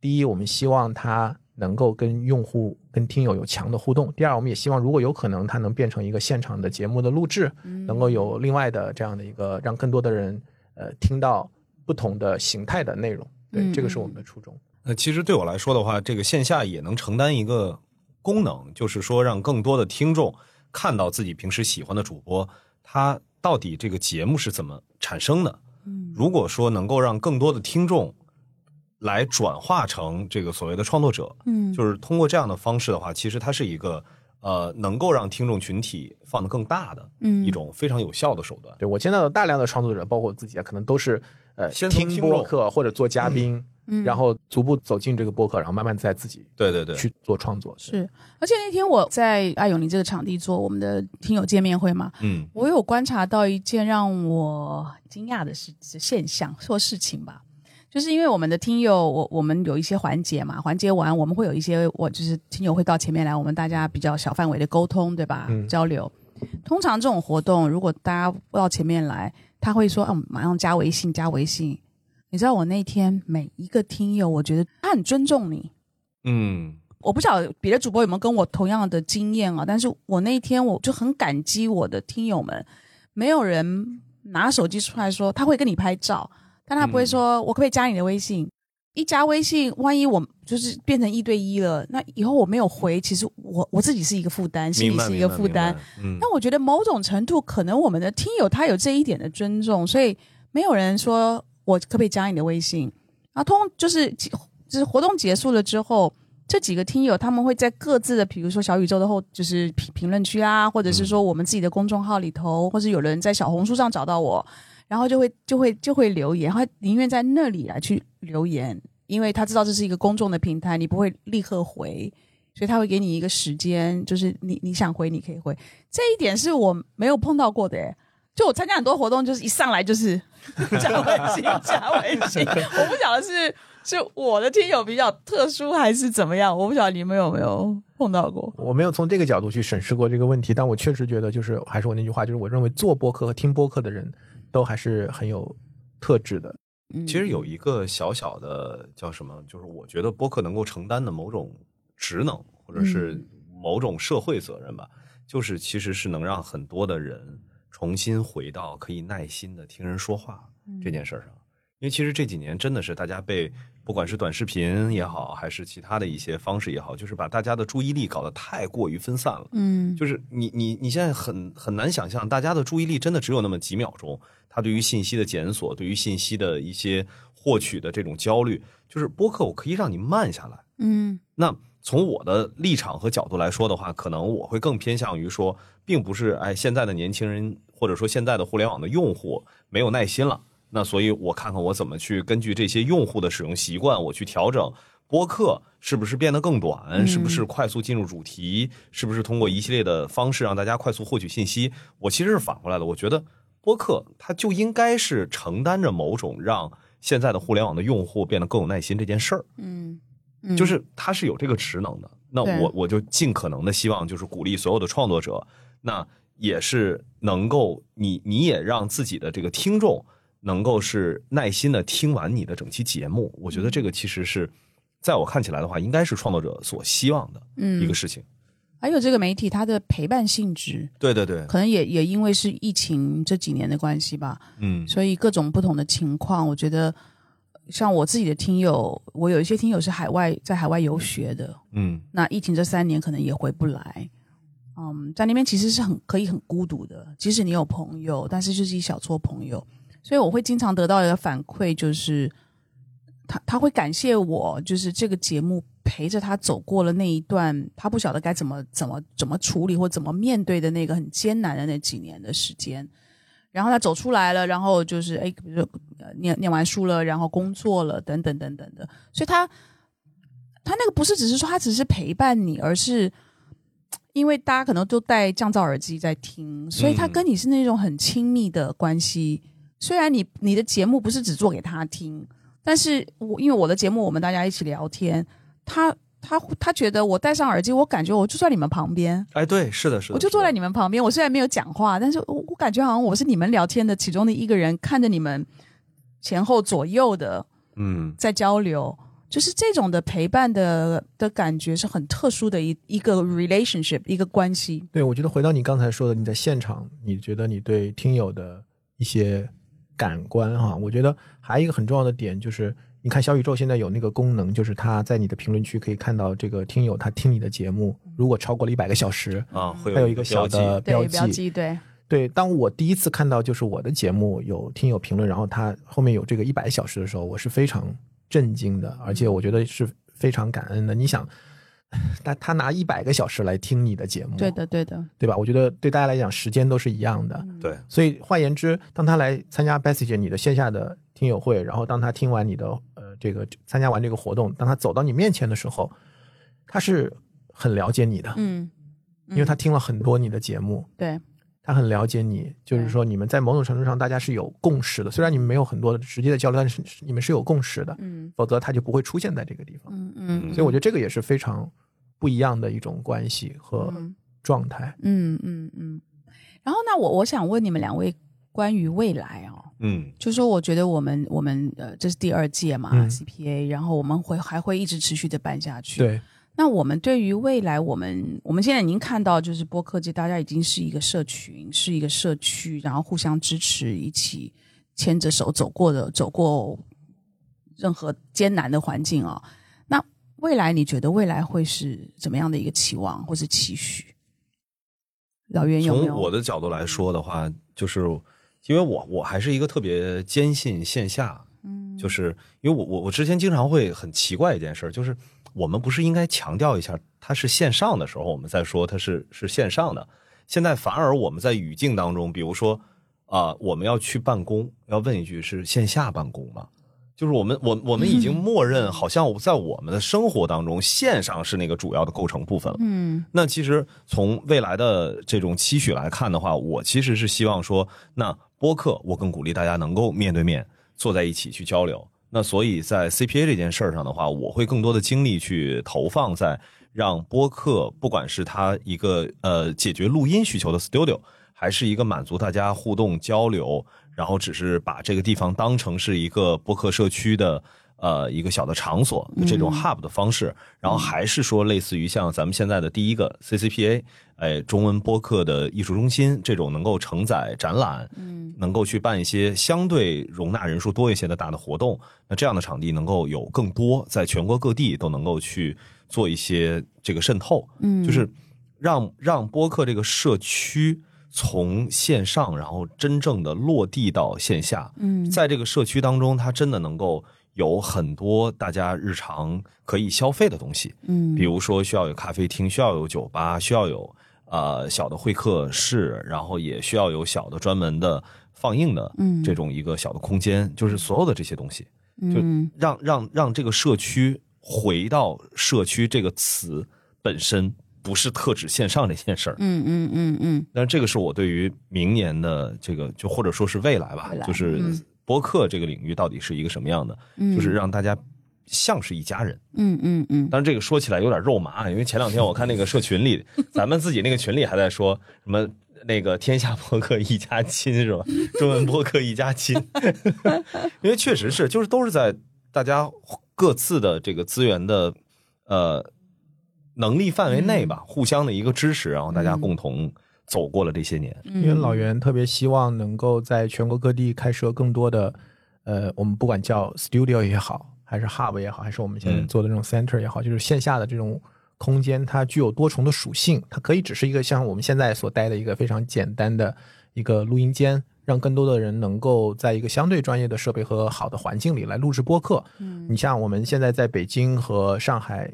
第一，我们希望它能够跟用户、跟听友有强的互动；第二，我们也希望如果有可能，它能变成一个现场的节目的录制，能够有另外的这样的一个让更多的人呃听到不同的形态的内容。对，嗯这个是我们的初衷。那其实对我来说的话，这个线下也能承担一个功能，就是说让更多的听众看到自己平时喜欢的主播，他到底这个节目是怎么产生的。嗯如果说能够让更多的听众来转化成这个所谓的创作者，嗯，就是通过这样的方式的话，其实它是一个呃能够让听众群体放得更大的嗯一种非常有效的手段。对我见到的大量的创作者，包括我自己啊，可能都是呃听先从听播客或者做嘉宾，嗯。然后逐步走进这个播客，然后慢慢再自己对对对，去做创作。是，而且那天我在爱永林这个场地做我们的听友见面会嘛，嗯。我有观察到一件让我惊讶的事现象或事情吧，就是因为我们的听友，我我们有一些环节嘛，环节完我们会有一些，我就是听友会到前面来，我们大家比较小范围的沟通，对吧？嗯。交流。通常这种活动，如果大家到前面来，他会说，嗯、马上加微信，加微信。你知道我那天每一个听友，我觉得他很尊重你，嗯我不晓得别的主播有没有跟我同样的经验啊，但是我那一天我就很感激我的听友们，没有人拿手机出来说他会跟你拍照，但他不会说、我可不可以加你的微信。一加微信，万一我就是变成一对一了，那以后我没有回，其实我我自己是一个负担，心里是一个负担。。嗯，那我觉得某种程度，可能我们的听友他有这一点的尊重，所以没有人说我可不可以加你的微信。然后通就是就是活动结束了之后，这几个听友他们会在各自的，比如说小宇宙的后，就是评评论区啊，或者是说我们自己的公众号里头，或者有人在小红书上找到我，然后就会就会就会留言，他宁愿在那里来去留言，因为他知道这是一个公众的平台，你不会立刻回。所以他会给你一个时间，就是你你想回你可以回，这一点是我没有碰到过的，诶，就我参加很多活动，就是一上来就是加微信，加微信。我不晓得是是我的听友比较特殊还是怎么样，我不晓得你们有没有碰到过。我没有从这个角度去审视过这个问题，但我确实觉得，就是还是我那句话，就是我认为做播客和听播客的人都还是很有特质的。嗯其实有一个小小的叫什么，就是我觉得播客能够承担的某种职能，或者是某种社会责任吧，就是其实是能让很多的人重新回到可以耐心的听人说话这件事儿上。因为其实这几年真的是大家被不管是短视频也好，还是其他的一些方式也好，就是把大家的注意力搞得太过于分散了。嗯就是你你你现在很很难想象，大家的注意力真的只有那么几秒钟，他对于信息的检索，对于信息的一些获取的这种焦虑，就是播客我可以让你慢下来。嗯那从我的立场和角度来说的话，可能我会更偏向于说，并不是哎现在的年轻人或者说现在的互联网的用户没有耐心了，那所以我看看我怎么去根据这些用户的使用习惯，我去调整播客是不是变得更短，嗯是不是快速进入主题，是不是通过一系列的方式让大家快速获取信息。我其实是反过来的，我觉得播客它就应该是承担着某种让现在的互联网的用户变得更有耐心这件事儿。嗯嗯，就是它是有这个职能的。那我我就尽可能的希望就是鼓励所有的创作者，那也是能够你你也让自己的这个听众能够是耐心的听完你的整期节目。我觉得这个其实是在我看起来的话，应该是创作者所希望的嗯一个事情。还有这个媒体它的陪伴性质，对对对，可能也也因为是疫情这几年的关系吧，嗯所以各种不同的情况，我觉得像我自己的听友，我有一些听友是海外在海外游学的，嗯那疫情这三年可能也回不来。嗯，在那边其实是很可以很孤独的，即使你有朋友，但是就是一小撮朋友，所以我会经常得到一个反馈，就是他他会感谢我，就是这个节目陪着他走过了那一段他不晓得该怎么怎么怎么处理或怎么面对的那个很艰难的那几年的时间。然后他走出来了，然后就是哎，比如说呃念念完书了，然后工作了，等等等等的，所以他他那个不是只是说他只是陪伴你，而是因为大家可能都戴降噪耳机在听，所以他嗯跟你是那种很亲密的关系。虽然你你的节目不是只做给他听，但是我因为我的节目我们大家一起聊天，他他他觉得我戴上耳机，我感觉我就在你们旁边，哎，对，是的，是的，我就坐在你们旁边，我虽然没有讲话，但是我我感觉好像我是你们聊天的其中的一个人，看着你们前后左右的嗯。在交流，就是这种的陪伴的的感觉是很特殊的一一个 relationship 一个关系。对，我觉得回到你刚才说的，你在现场，你觉得你对听友的一些感官哈，我觉得还有一个很重要的点就是，你看小宇宙现在有那个功能，就是它在你的评论区可以看到这个听友他听你的节目，如果超过了一百个小时，啊，会有一个个小的标记。对，对，当我第一次看到就是我的节目有听友评论，然后他后面有这个一百小时的时候，我是非常震惊的，而且我觉得是非常感恩的。你想，他他拿一百个小时来听你的节目，对的，对的，对吧？我觉得对大家来讲，时间都是一样的。对，所以换言之，当他来参加姐你的线下的听友会，然后当他听完你的呃这个参加完这个活动，当他走到你面前的时候，他是很了解你的，嗯，因为他听了很多你的节目，对，他很了解你，就是说你们在某种程度上大家是有共识的，虽然你们没有很多的直接的交流，但是你们是有共识的，嗯否则他就不会出现在这个地方。嗯嗯，所以我觉得这个也是非常不一样的一种关系和嗯状态。嗯嗯嗯。然后，那我我想问你们两位关于未来哦，嗯就说我觉得我们我们呃这是第二届嘛、嗯 CPA，然后我们会还会一直持续的办下去。，对，那我们对于未来，我们我们现在已经看到，就是播客界大家已经是一个社群，是一个社区，然后互相支持，一起牵着手走过的走过任何艰难的环境哦。那未来你觉得未来会是怎么样的一个期望或是期许？老袁有？从我的角度来说的话，就是因为我我还是一个特别坚信线下，就是因为我我我之前经常会很奇怪一件事，就是我们不是应该强调一下它是线上的时候，我们再说它是是线上的，现在反而我们在语境当中，比如说啊、我们要去办公，要问一句是线下办公吗？就是我们我我们已经 默认，好像在我们的生活当中，线上是那个主要的构成部分了。嗯那其实从未来的这种期许来看的话，我其实是希望说，那播客我更鼓励大家能够面对面坐在一起去交流。那所以在 CPA 这件事儿上的话，我会更多的精力去投放在让播客，不管是它一个呃解决录音需求的 studio，还是一个满足大家互动交流，然后只是把这个地方当成是一个播客社区的呃一个小的场所这种 hub 的方式，然后还是说类似于像咱们现在的第一个 CCPA，哎，中文播客的艺术中心这种能够承载展览，嗯。能够去办一些相对容纳人数多一些的大的活动，那这样的场地能够有更多，在全国各地都能够去做一些这个渗透，嗯，就是让让播客这个社区从线上，然后真正的落地到线下，嗯。在这个社区当中，它真的能够有很多大家日常可以消费的东西，嗯。比如说需要有咖啡厅，需要有酒吧，需要有呃小的会客室，然后也需要有小的专门的放映的嗯。这种一个小的空间，就是所有的这些东西，就嗯让让让这个社区回到社区这个词本身，不是特指线上这件事儿。嗯嗯嗯嗯。但是这个是我对于明年的这个，就或者说是未来吧，来。就是嗯播客这个领域到底是一个什么样的，嗯，就是让大家像是一家人。嗯嗯嗯。但是，这个说起来有点肉麻，因为前两天我看那个社群里，咱们自己那个群里还在说什么那个天下播客一家亲是吧？中文播客一家亲，因为确实是，就是都是在大家各自的这个资源的呃能力范围内吧，互相的一个支持，然后大家共同走过了这些年。嗯，因为老袁特别希望能够在全国各地开设更多的，呃，我们不管叫 studio 也好，还是 hub 也好，还是我们现在嗯做的这种 center 也好，就是线下的这种空间，它具有多重的属性，它可以只是一个像我们现在所待的一个非常简单的一个录音间，让更多的人能够在一个相对专业的设备和好的环境里来录制播客。嗯你像我们现在在北京和上海，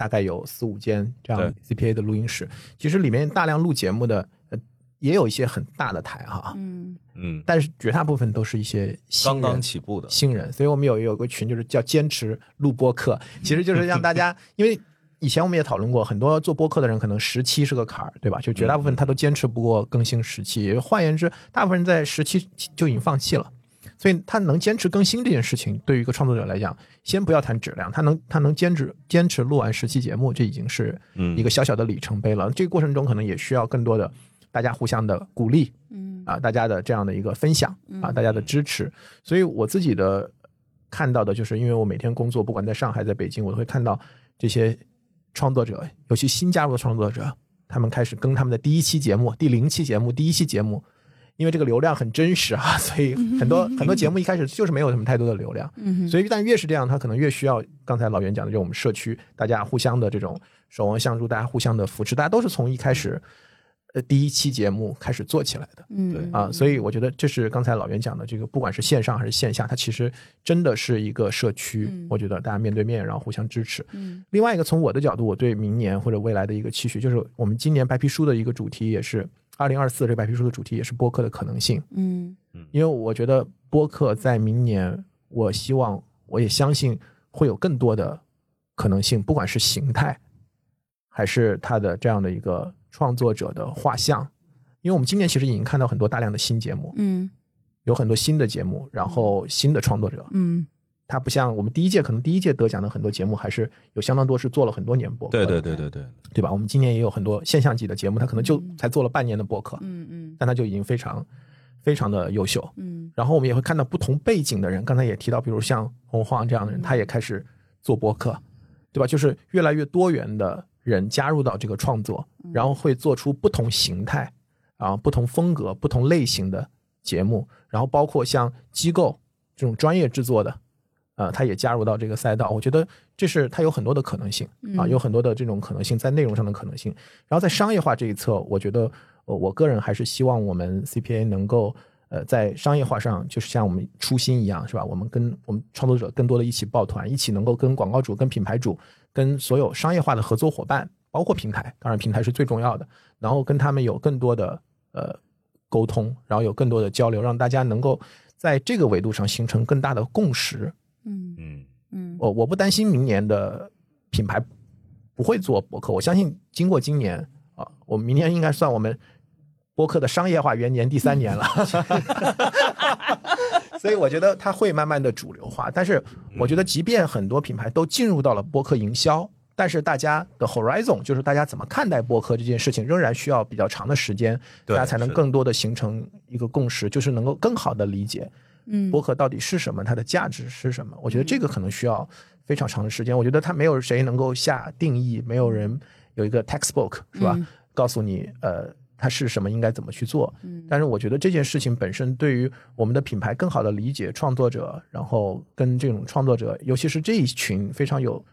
大概有四五间这样 CPA 的录音室，其实里面大量录节目的，呃，也有一些很大的台哈，嗯。嗯，但是绝大部分都是一些新刚人。刚起步的，新人，所以我们有有个群，就是叫坚持录播课，其实就是让大家，因为以前我们也讨论过，很多做播客的人可能十期是个坎儿，对吧？就绝大部分他都坚持不过更新十期，也换言之，大部分人在十期就已经放弃了。所以他能坚持更新这件事情，对于一个创作者来讲，先不要谈质量，他能他能坚持坚持录完十期节目，这已经是嗯一个小小的里程碑了。这个过程中可能也需要更多的大家互相的鼓励，嗯啊，大家的这样的一个分享啊，大家的支持。所以我自己的看到的就是，因为我每天工作，不管在上海、在北京，我都会看到这些创作者，尤其新加入的创作者，他们开始更他们的第一期节目、第零期节目、第一期节目。因为这个流量很真实啊，所以很多很多节目一开始就是没有什么太多的流量，嗯所以但越是这样，它可能越需要刚才老袁讲的，就我们社区大家互相的这种守望相助，大家互相的扶持，大家都是从一开始，呃，第一期节目开始做起来的。嗯啊，所以我觉得这是刚才老袁讲的这个，不管是线上还是线下，它其实真的是一个社区。嗯我觉得大家面对面，然后互相支持。嗯另外一个，从我的角度，我对明年或者未来的一个期许，就是我们今年白皮书的一个主题，也是二零二四这个白皮书的主题，也是播客的可能性。嗯因为我觉得播客在明年，我希望我也相信会有更多的可能性，不管是形态，还是它的这样的一个创作者的画像。因为我们今年其实已经看到很多大量的新节目，嗯有很多新的节目，然后新的创作者，嗯它不像我们第一届，可能第一届得奖的很多节目，还是有相当多是做了很多年播客对，对对对对，对吧？我们今年也有很多现象级的节目，它可能就才做了半年的播客，嗯嗯。但他就已经非常非常的优秀。嗯。然后我们也会看到不同背景的人，刚才也提到，比如像洪晃这样的人，他也开始做播客，对吧？就是越来越多元的人加入到这个创作，然后会做出不同形态啊、不同风格、不同类型的节目，然后包括像机构这种专业制作的，呃，他也加入到这个赛道。我觉得这是它有很多的可能性啊，有很多的这种可能性在内容上的可能性。然后在商业化这一侧，我觉得呃我个人还是希望我们 CPA 能够呃在商业化上，就是像我们初心一样，是吧？我们跟我们创作者更多的一起抱团，一起能够跟广告主、跟品牌主、跟所有商业化的合作伙伴，包括平台，当然平台是最重要的，然后跟他们有更多的呃沟通，然后有更多的交流，让大家能够在这个维度上形成更大的共识。嗯。嗯。嗯。我我不担心明年的品牌不会做博客，我相信经过今年啊，我们明年应该算我们播客的商业化元年第三年了，所以我觉得它会慢慢的主流化。但是我觉得，即便很多品牌都进入到了播客营销，但是大家的 horizon 就是大家怎么看待播客这件事情，仍然需要比较长的时间，大对家才能更多的形成一个共识，就是能够更好的理解嗯播客到底是什么，它的价值是什么？我觉得这个可能需要非常长的时间。我觉得它没有谁能够下定义，没有人有一个 textbook 是吧？嗯告诉你呃它是什么，应该怎么去做。嗯但是我觉得这件事情本身对于我们的品牌更好的理解创作者，然后跟这种创作者，尤其是这一群非常有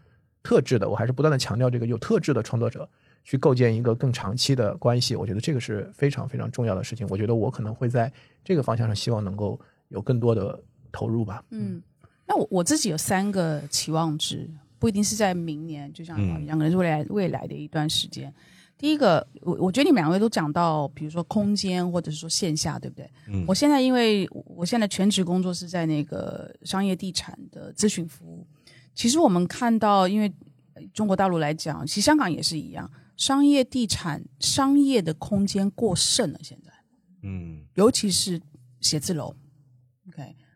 特质的，我还是不断的强调这个有特质的创作者。去构建一个更长期的关系，我觉得这个是非常非常重要的事情。我觉得我可能会在这个方向上，希望能够有更多的投入吧。嗯，那我我自己有三个期望值，不一定是在明年，就像嗯两个人是未来未来的一段时间。第一个，我我觉得你们两位都讲到，比如说空间或者是说线下，对不对？嗯我现在因为我现在全职工作是在那个商业地产的咨询服务，其实我们看到，因为呃中国大陆来讲，其实香港也是一样，商业地产商业的空间过剩了，现在。嗯尤其是写字楼。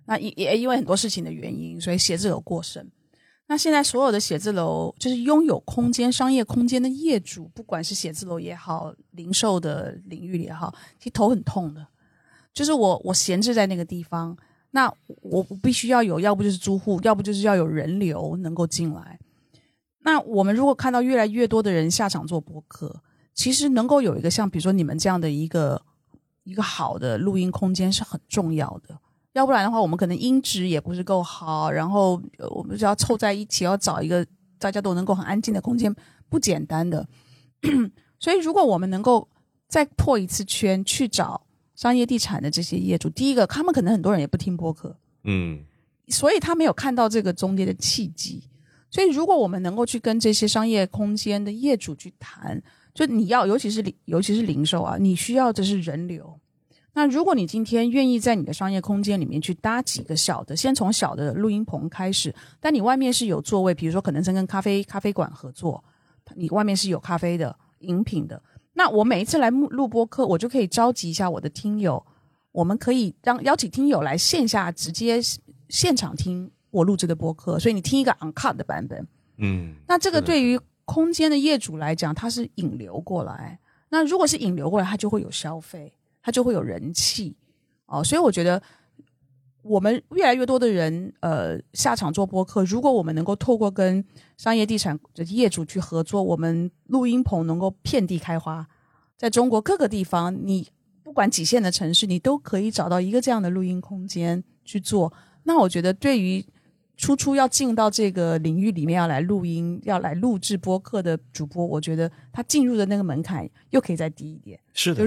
那也也因为很多事情的原因，所以写字楼过剩。那现在所有的写字楼，就是拥有空间、商业空间的业主，不管是写字楼也好，零售的领域也好，其实头很痛的。就是我我闲置在那个地方，那我我必须要有，要不就是租户，要不就是要有人流能够进来。那我们如果看到越来越多的人下场做播客，其实能够有一个像比如说你们这样的一个一个好的录音空间是很重要的。要不然的话，我们可能音质也不是够好，然后呃我们就要凑在一起，要找一个大家都能够很安静的空间，不简单的。所以，如果我们能够再破一次圈，去找商业地产的这些业主，第一个，他们可能很多人也不听播客，嗯所以他没有看到这个中间的契机。所以，如果我们能够去跟这些商业空间的业主去谈，就你要，尤其是零，尤其是零售啊，你需要的是人流。那如果你今天愿意在你的商业空间里面去搭几个小的，先从小的录音棚开始，但你外面是有座位，比如说可能是跟咖啡咖啡馆合作，你外面是有咖啡的、饮品的。那我每一次来录录播客，我就可以召集一下我的听友，我们可以让邀请听友来线下直接现场听我录制的播客，所以你听一个 uncut 的版本。嗯，那这个对于空间的业主来讲，它是引流过来。那如果是引流过来，它就会有消费，它就会有人气哦。所以我觉得，我们越来越多的人呃下场做播客，如果我们能够透过跟商业地产的业主去合作，我们录音棚能够遍地开花，在中国各个地方，你不管几线的城市，你都可以找到一个这样的录音空间去做。那我觉得对于初初要进到这个领域里面要来录音、要来录制播客的主播，我觉得他进入的那个门槛又可以再低一点，是的，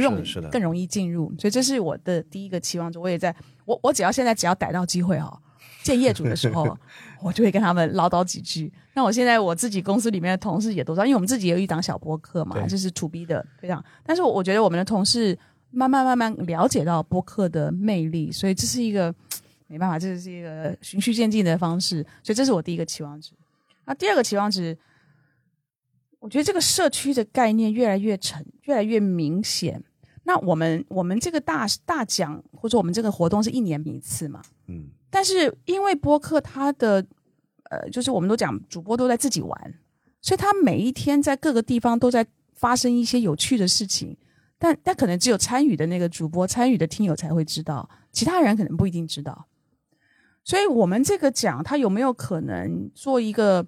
更容易进入。所以这是我的第一个期望值。我也在我我只要现在只要逮到机会哈，见业主的时候，我就会跟他们唠叨几句。那我现在我自己公司里面的同事也都知道，因为我们自己也有一档小播客嘛，就是 to B 的非常。但是我我觉得我们的同事慢慢慢慢了解到播客的魅力，所以这是一个没办法，这是一个循序渐进的方式。所以这是我第一个期望值。那第二个期望值，我觉得这个社区的概念越来越成，越来越明显。那我们我们这个大大奖或者我们这个活动是一年一次嘛？嗯但是因为播客它的呃，就是我们都讲主播都在自己玩，所以他每一天在各个地方都在发生一些有趣的事情，但但可能只有参与的那个主播、参与的听友才会知道，其他人可能不一定知道。所以我们这个奖，它有没有可能做一个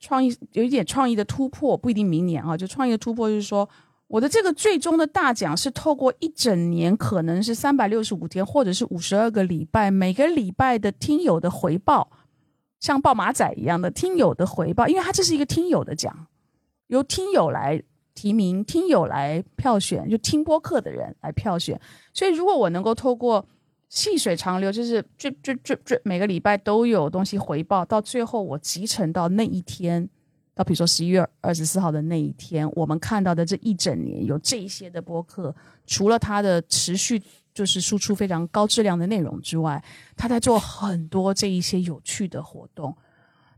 创意，有一点创意的突破？不一定明年啊，就创意的突破，就是说，我的这个最终的大奖是透过一整年，可能是三百六十五天，或者是五十二个礼拜，每个礼拜的听友的回报，像报马仔一样的听友的回报，因为它这是一个听友的奖，由听友来提名，听友来票选，就听播客的人来票选。所以，如果我能够透过细水长流，就是 drip drip drip drip，每个礼拜都有东西回报，到最后我集成到那一天到比如说十一月二十四号的那一天，我们看到的这一整年有这一些的播客，除了它的持续就是输出非常高质量的内容之外，他在做很多这一些有趣的活动。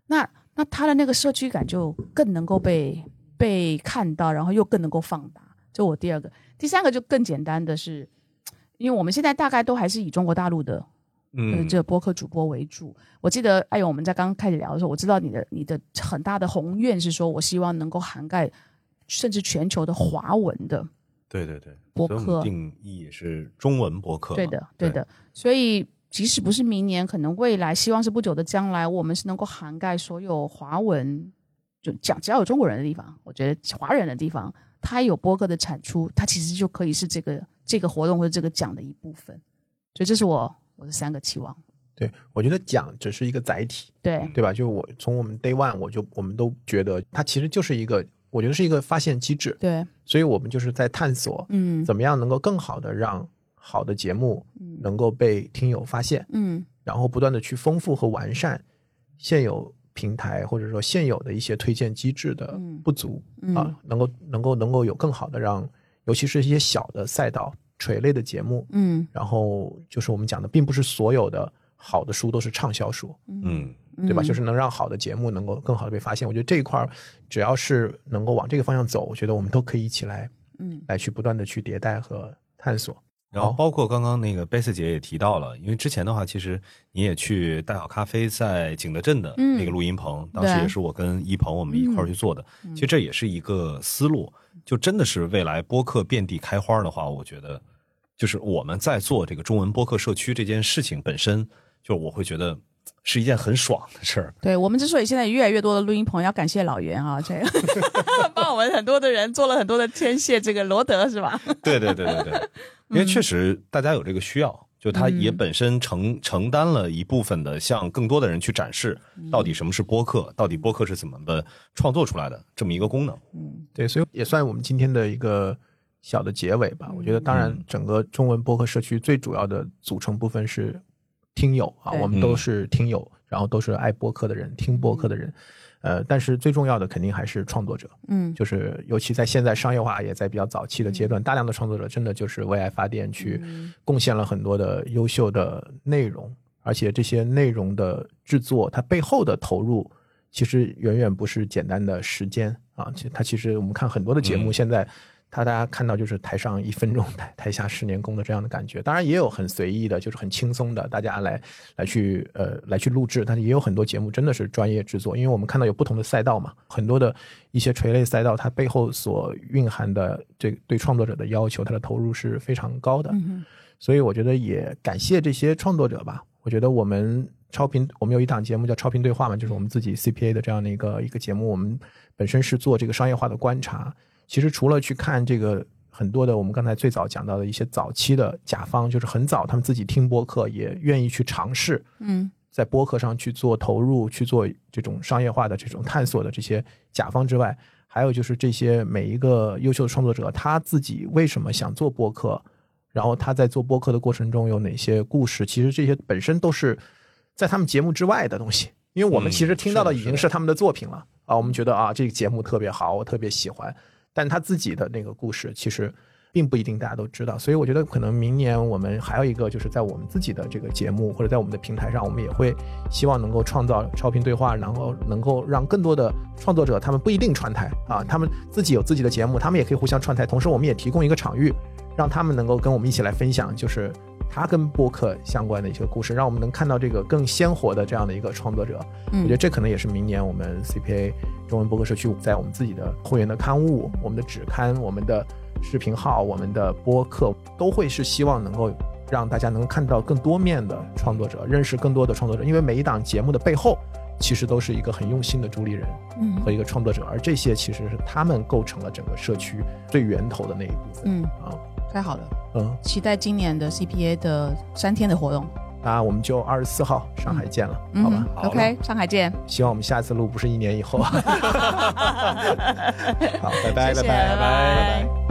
那那他的那个社区感就更能够被被看到，然后又更能够放大。这我第二个，第三个就更简单的是，因为我们现在大概都还是以中国大陆的呃嗯，这个播客主播为主。我记得哎呦，我们在刚刚开始聊的时候，我知道你的你的很大的宏愿是说，我希望能够涵盖甚至全球的华文的。对对对，播客定义是中文播客嘛，对的，对的。所以即使不是明年，可能未来，希望是不久的将来，我们是能够涵盖所有华文，就讲只要有中国人的地方，我觉得华人的地方，它有播客的产出，它其实就可以是这个这个活动或者这个奖的一部分。所以这是我我的三个期望。对，我觉得奖只是一个载体，对，对吧？就我从我们 day one 我就我们都觉得它其实就是一个，我觉得是一个发现机制，对，所以我们就是在探索嗯。怎么样能够更好的让好的节目能够被听友发现，嗯。然后不断的去丰富和完善现有平台或者说现有的一些推荐机制的嗯。不足、嗯。啊，能够能够能够有更好的让，尤其是一些小的赛道垂类的节目，嗯然后就是我们讲的，并不是所有的好的书都是畅销书，嗯，对吧？嗯就是能让好的节目能够更好的被发现。我觉得这一块儿，只要是能够往这个方向走，我觉得我们都可以一起来嗯来去不断的去迭代和探索。好然后包括刚刚那个贝斯姐也提到了，因为之前的话，其实你也去大小咖啡在景德镇的那个录音棚，当时也是我跟一鹏我们一块儿去做的。其实这也是一个思路，就真的是未来播客遍地开花的话，我觉得就是我们在做这个中文播客社区这件事情本身，就我会觉得是一件很爽的事儿。对我们之所以现在越来越多的录音棚，要感谢老袁啊，这个 帮我们很多的人做了很多的天线，这个罗德是吧？对对对对对，因为确实大家有这个需要，就它也本身承承担了一部分的，向更多的人去展示到底什么是播客，到底播客是怎么的创作出来的这么一个功能。嗯。对，所以也算我们今天的一个小的结尾吧。我觉得，当然嗯，整个中文播客社区最主要的组成部分是听友啊，我们都是听友，然后都是爱播客的人，听播客的人。呃，但是最重要的肯定还是创作者，嗯。就是尤其在现在商业化也在比较早期的阶段，大量的创作者真的就是为爱发电，去贡献了很多的优秀的内容，而且这些内容的制作，它背后的投入其实远远不是简单的时间啊，其实它其实我们看很多的节目，嗯。现在它大家看到就是台上一分钟，台台下十年功的这样的感觉。当然也有很随意的，就是很轻松的，大家来来去呃来去录制，但是也有很多节目真的是专业制作，因为我们看到有不同的赛道嘛，很多的一些垂类赛道，它背后所蕴含的这对创作者的要求，它的投入是非常高的。嗯所以我觉得也感谢这些创作者吧。我觉得我们超频，我们有一档节目叫超频对话嘛，就是我们自己 CPA 的这样的一个一个节目。我们本身是做这个商业化的观察。其实除了去看这个很多的我们刚才最早讲到的一些早期的甲方，就是很早他们自己听播客，也愿意去尝试嗯。在播客上去做投入、去做这种商业化的这种探索的这些甲方之外，还有就是这些每一个优秀的创作者，他自己为什么想做播客，然后他在做播客的过程中有哪些故事，其实这些本身都是在他们节目之外的东西，因为我们嗯其实听到的已经是他们的作品了。啊，我们觉得啊这个节目特别好，我特别喜欢，但他自己的那个故事其实。并不一定大家都知道，所以我觉得可能明年我们还有一个，就是在我们自己的这个节目或者在我们的平台上，我们也会希望能够创造超频对话，然后能够让更多的创作者，他们不一定串台啊，他们自己有自己的节目，他们也可以互相串台，同时我们也提供一个场域，让他们能够跟我们一起来分享，就是他跟播客相关的一些故事，让我们能看到这个更鲜活的这样的一个创作者。我觉得嗯这可能也是明年我们 CPA 中文播客社区在我们自己的会员的刊物、我们的纸刊、我们的视频号、我们的播客，都会是希望能够让大家能看到更多面的创作者，认识更多的创作者，因为每一档节目的背后。其实都是一个很用心的主理人嗯和一个创作者，而这些其实是他们构成了整个社区最源头的那一部分嗯，啊。太好了，嗯，期待今年的 CPA 的三天的活动。那我们就二十四号上海见了，嗯。好吧？好，OK，上海见，希望我们下次录不是一年以后。好，拜拜，谢谢拜拜，拜拜